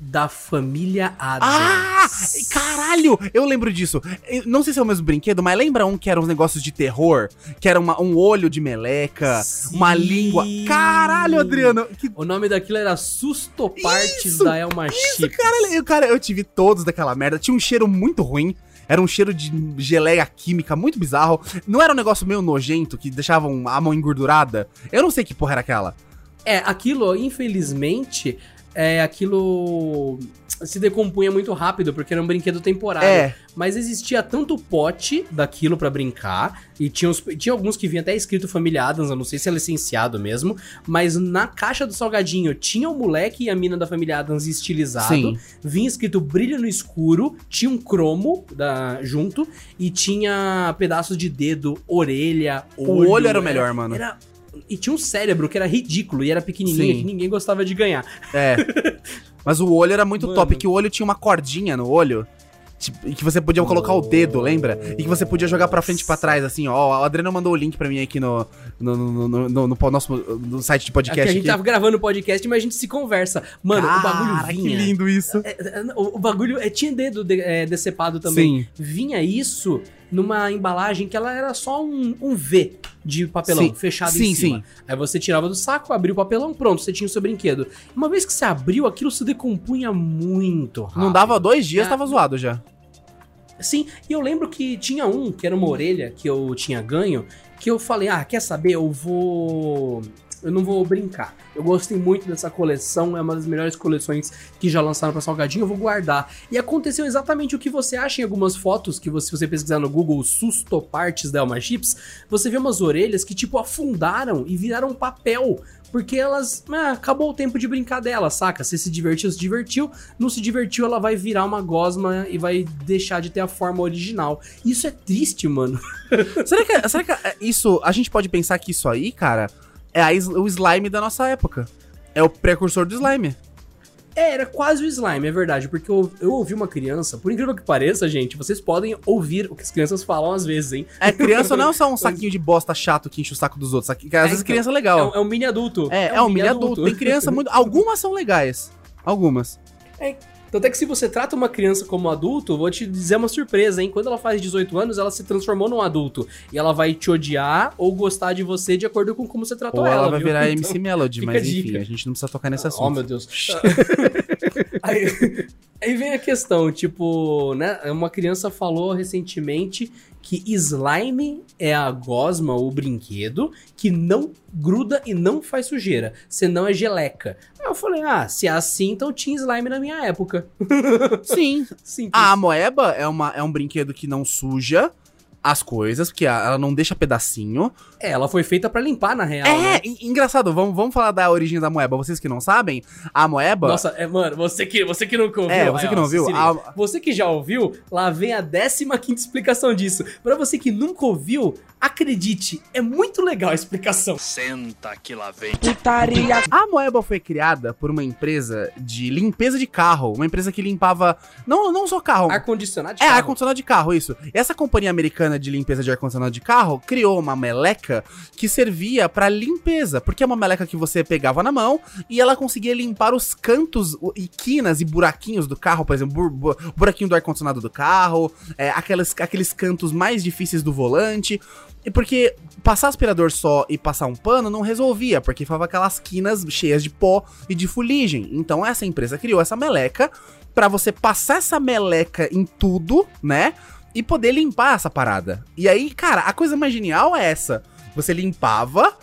Da família Adams. Ah! Caralho! Eu lembro disso. Eu não sei se é o mesmo brinquedo, mas lembra um que era uns negócios de terror? Que era uma- um olho de meleca, uma Sim. língua. Caralho, Adriano! Que O nome daquilo era Sustopartes Isso, da Elma Chips. Caralho, eu, cara, eu tive todos daquela merda. Tinha um cheiro muito ruim. Era um cheiro de geleia química muito bizarro. Não era um negócio meio nojento que deixava um- a mão engordurada? Eu não sei que porra era aquela. É, aquilo, infelizmente, é, aquilo se decompunha muito rápido, porque era um brinquedo temporário. É. Mas existia tanto pote daquilo pra brincar, e tinha, uns- tinha alguns que vinha até escrito Família Adams, eu não sei se é licenciado mesmo, mas na caixa do salgadinho tinha o moleque e a mina da Família Adams estilizado, Sim. vinha escrito Brilho no Escuro, tinha um cromo da, junto, e tinha pedaços de dedo, orelha, O olho era o melhor, mano. Era, e tinha um cérebro que era ridículo e era pequenininho, Sim. que ninguém gostava de ganhar. É. Mas o olho era muito Mano. top, que o olho tinha uma cordinha no olho. Tipo, e que você podia colocar o dedo, lembra? E que você podia jogar pra frente e pra trás, assim, ó. O Adriano mandou o link pra mim aqui no, no, no, no, no- no nosso no site de É podcast. a gente aqui. tava gravando o podcast, mas a gente se conversa. Mano, o bagulho Cara, vinha. que lindo isso. É, é, o, o bagulho é, tinha dedo de- é, decepado também. Sim. Vinha isso numa embalagem que ela era só um, um V de papelão Sim. fechado Sim, em cima. sim. Aí você tirava do saco, abria o papelão, pronto, você tinha o seu brinquedo. Uma vez que você abriu, aquilo se decompunha muito rápido. Não dava dois dias, Ah. tava zoado já. Sim, e eu lembro que tinha um, que era uma orelha que eu tinha ganho, que eu falei, ah, quer saber, eu vou... Eu não vou brincar. Eu gostei muito dessa coleção, é uma das melhores coleções que já lançaram pra Salgadinho, eu vou guardar. E aconteceu exatamente o que você acha em algumas fotos, que você, se você pesquisar no Google Susto Partes da Elma Chips, você vê umas orelhas que, tipo, afundaram e viraram papel. Porque elas. ah, acabou o tempo de brincar dela, saca? Você se divertiu, se divertiu. Não se divertiu, ela vai virar uma gosma e vai deixar de ter a forma original. Isso é triste, mano. será que, será que é, isso. A gente pode pensar que isso aí, cara, é a o slime da nossa época. É o precursor do slime. É, era quase o slime, é verdade. Porque eu, eu ouvi uma criança, por incrível que pareça, gente, vocês podem ouvir o que as crianças falam às vezes, hein? É, criança não é só um saquinho de bosta chato que enche o saco dos outros. Às vezes então, criança é É, legal. um- é um mini adulto. É, é um mini adulto. Tem criança muito. Algumas são legais. Algumas. Tanto é que se você trata uma criança como adulto, vou te dizer uma surpresa, hein? Quando ela faz 18 anos, ela se transformou num adulto. E ela vai te odiar ou gostar de você de acordo com como você tratou Ou ela, ela, vai viu? virar Então- MC Melody, mas a enfim, dica. a gente não precisa tocar nesse Oh, assunto. meu Deus. aí, aí vem a questão, tipo, né? Uma criança falou recentemente que slime é a gosma ou brinquedo que não gruda e não faz sujeira, senão é geleca. Aí eu falei, ah, se é assim, então tinha slime na minha época. Sim. Simples. A amoeba é, uma, é um brinquedo que não suja as coisas, porque ela não deixa pedacinho. É, ela foi feita pra limpar, na real, é, né? en- engraçado, vamos, vamos falar da origem da moeba. Vocês que não sabem, a moeba. Nossa, é, mano, você que, você que nunca ouviu. É, você aí, que ó, não ouviu, a- Você que já ouviu, lá vem a 15 explicação disso. Pra você que nunca ouviu, acredite, é muito legal a explicação. Senta que lá vem. A Moeba foi criada por uma empresa de limpeza de carro. Uma empresa que limpava. Não, não só carro. Ar-condicionado de É, carro. ar-condicionado de carro, isso. Essa companhia americana de limpeza de ar-condicionado de carro criou uma meleca que servia pra limpeza, porque é uma meleca que você pegava na mão e ela conseguia limpar os cantos e quinas e buraquinhos do carro, por exemplo, bur- bu- buraquinho do ar-condicionado do carro, é, aqueles, aqueles cantos mais difíceis do volante. E porque passar aspirador só e passar um pano não resolvia, porque ficava aquelas quinas cheias de pó e de fuligem. Então essa empresa criou essa meleca pra você passar essa meleca em tudo, né? E poder limpar essa parada. E aí, cara, a coisa mais genial é essa. Você limpava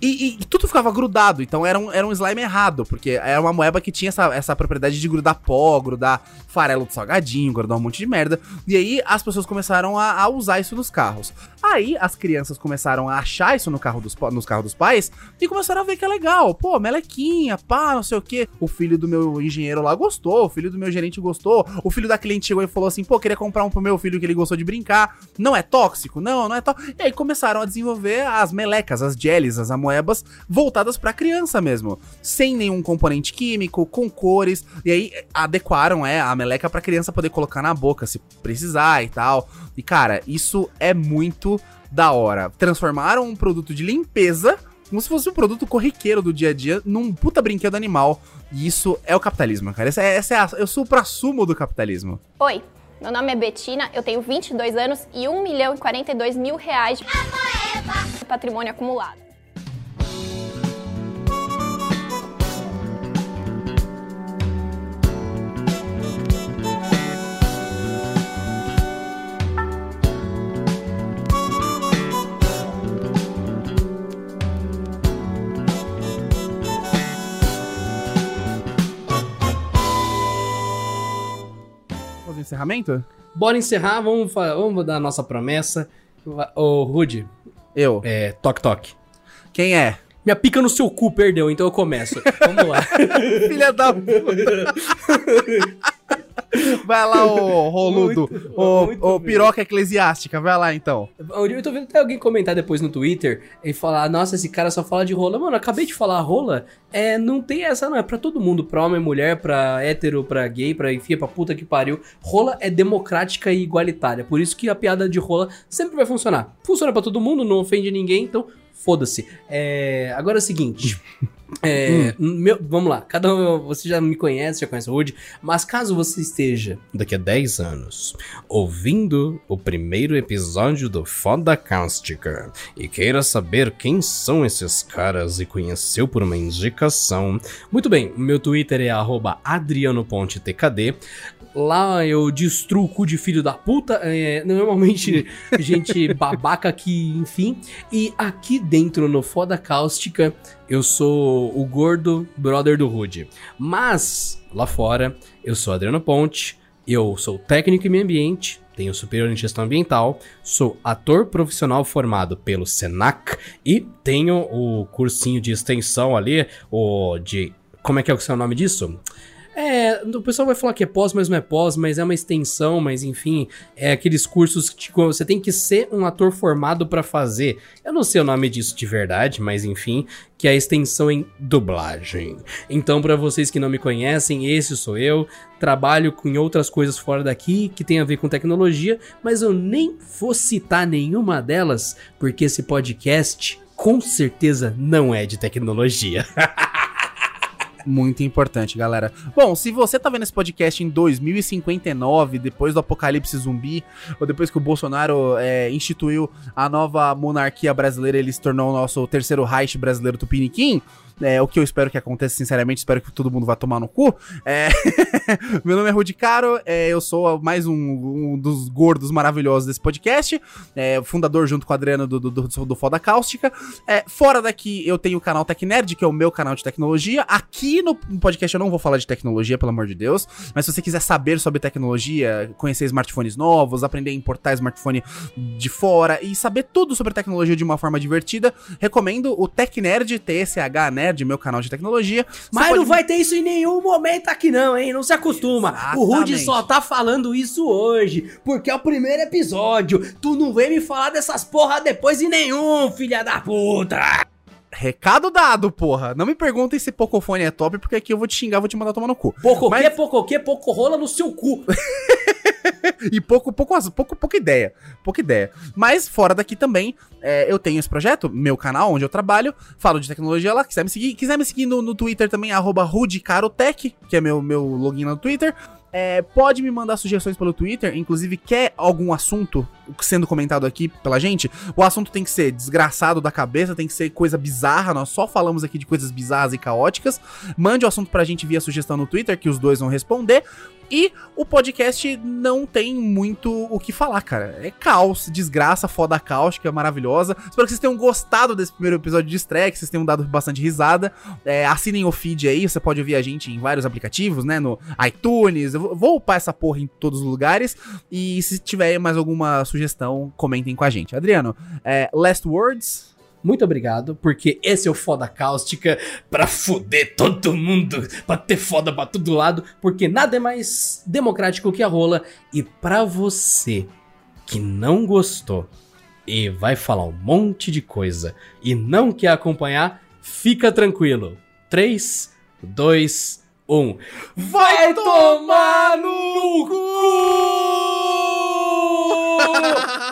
e, e- tudo ficava grudado. Então era um, era um slime errado, porque era uma moeba que tinha essa, essa propriedade de grudar pó, grudar farelo de salgadinho, grudar um monte de merda. E aí as pessoas começaram a, a usar isso nos carros. Aí as crianças começaram a achar isso no carro dos, nos carros dos pais e começaram a ver que é legal. Pô, melequinha, pá, não sei o quê. O filho do meu engenheiro lá gostou, o filho do meu gerente gostou. O filho da cliente chegou e falou assim: pô, queria comprar um pro meu filho que ele gostou de brincar. Não é tóxico? Não, não é tóxico. E aí começaram a desenvolver as melecas, as jellies, as amoebas voltadas pra criança mesmo. Sem nenhum componente químico, com cores. E aí adequaram é, a meleca pra criança poder colocar na boca se precisar e tal. E cara, isso é muito da hora. Transformaram um produto de limpeza como se fosse um produto corriqueiro do dia a dia num puta brinquedo animal. E isso é o capitalismo, cara. Essa é, essa é a, eu sou o supra-sumo do capitalismo. Oi, meu nome é Betina, eu tenho 22 anos e 1 milhão e 42 mil reais de patrimônio acumulado. Encerramento? Bora encerrar, vamos, vamos dar a nossa promessa. Ô, Rude, Eu. é, toque toque. Quem é? Minha pica no seu cu perdeu, então eu começo. Vamos lá. Filha da puta. Vai lá, ô roludo. Muito Ô, muito ô piroca eclesiástica, vai lá então. Eu tô vendo até alguém comentar depois no Twitter e falar, nossa, esse cara só fala de rola. Mano, acabei de falar rola, é, não tem essa, não. É pra todo mundo, pra homem, mulher, pra hétero, pra gay, pra enfim, pra puta que pariu. Rola é democrática e igualitária. Por isso que a piada de rola sempre vai funcionar. Funciona pra todo mundo, não ofende ninguém, então foda-se. É, agora é o seguinte. É, meu- vamos lá, cada um, você já me conhece, já conhece o Rude, mas caso você esteja daqui a 10 anos ouvindo o primeiro episódio do Foda Cáustica e queira saber quem são esses caras e conheceu por uma indicação, muito bem, meu Twitter é adrianopontetkd. Lá eu destruo o cu de filho da puta, é, normalmente gente babaca aqui, enfim. E aqui dentro no Foda Cáustica, eu sou o gordo brother do Rude. Mas, lá fora, eu sou Adriano Ponte, eu sou técnico em meio ambiente, tenho superior em gestão ambiental, sou ator profissional formado pelo Senac e tenho o cursinho de extensão ali, o de... Como é que é o seu nome disso? É, o pessoal vai falar que é pós, mas não é pós, mas é uma extensão, mas enfim, é aqueles cursos que tipo, você tem que ser um ator formado pra fazer. Eu não sei o nome disso de verdade, mas enfim, que é a extensão em dublagem. Então, pra vocês que não me conhecem, esse sou eu. Trabalho com outras coisas fora daqui que tem a ver com tecnologia, mas eu nem vou citar nenhuma delas, porque esse podcast com certeza não é de tecnologia. Muito importante, galera. Bom, se você tá vendo esse podcast em 2059, depois do apocalipse zumbi, ou depois que o Bolsonaro é, instituiu a nova monarquia brasileira, ele se tornou o nosso terceiro Reich brasileiro tupiniquim, é, o que eu espero que aconteça, sinceramente, espero que todo mundo vá tomar no cu. É, Meu nome é Rudi Caro, é, eu sou mais um, um dos gordos maravilhosos desse podcast, é, fundador junto com o Adriano do, do, do, do Foda Cáustica. É, fora daqui eu tenho o canal TecNerd, que é o meu canal de tecnologia. Aqui no podcast eu não vou falar de tecnologia, pelo amor de Deus, mas se você quiser saber sobre tecnologia, conhecer smartphones novos, aprender a importar smartphone de fora e saber tudo sobre tecnologia de uma forma divertida, recomendo o TecNerd, TSH Nerd, meu canal de tecnologia. Mas pode não vai ter isso em nenhum momento aqui não, hein? Não se acostuma. O Rude Exatamente. só tá falando isso hoje, porque é o primeiro episódio. Tu não vem me falar dessas porra depois em nenhum, filha da puta. Recado dado, porra. Não me perguntem se Pocofone é top, porque aqui eu vou te xingar, vou te mandar tomar no cu. Pouco Mas- que, pouco que, pouco rola no seu cu. E pouco, pouco, pouco, pouca ideia. Pouca ideia. Mas fora daqui também, é, eu tenho esse projeto, meu canal, onde eu trabalho, falo de tecnologia lá. Quiser me seguir, quiser me seguir no, no Twitter também, arroba rudicarotech, que é meu, meu login no Twitter. É, pode me mandar sugestões pelo Twitter, inclusive quer algum assunto sendo comentado aqui pela gente. O assunto tem que ser desgraçado da cabeça, tem que ser coisa bizarra. Nós só falamos aqui de coisas bizarras e caóticas. Mande o assunto pra gente via sugestão no Twitter, que os dois vão responder. E o podcast não tem muito o que falar, cara. É caos, desgraça, foda cáustica, maravilhosa. Espero que vocês tenham gostado desse primeiro episódio de estreia, que vocês tenham dado bastante risada. É, assinem o feed aí, você pode ouvir a gente em vários aplicativos, né? No iTunes. Eu vou- vou upar essa porra em todos os lugares. E se tiver mais alguma sugestão, comentem com a gente. Adriano, é, last words? Muito obrigado, porque esse é o Foda Cáustica pra foder todo mundo, pra ter foda pra todo lado, porque nada é mais democrático que a rola. E pra você que não gostou e vai falar um monte de coisa e não quer acompanhar, fica tranquilo. 3, 2, 1. Vai tomar no cu!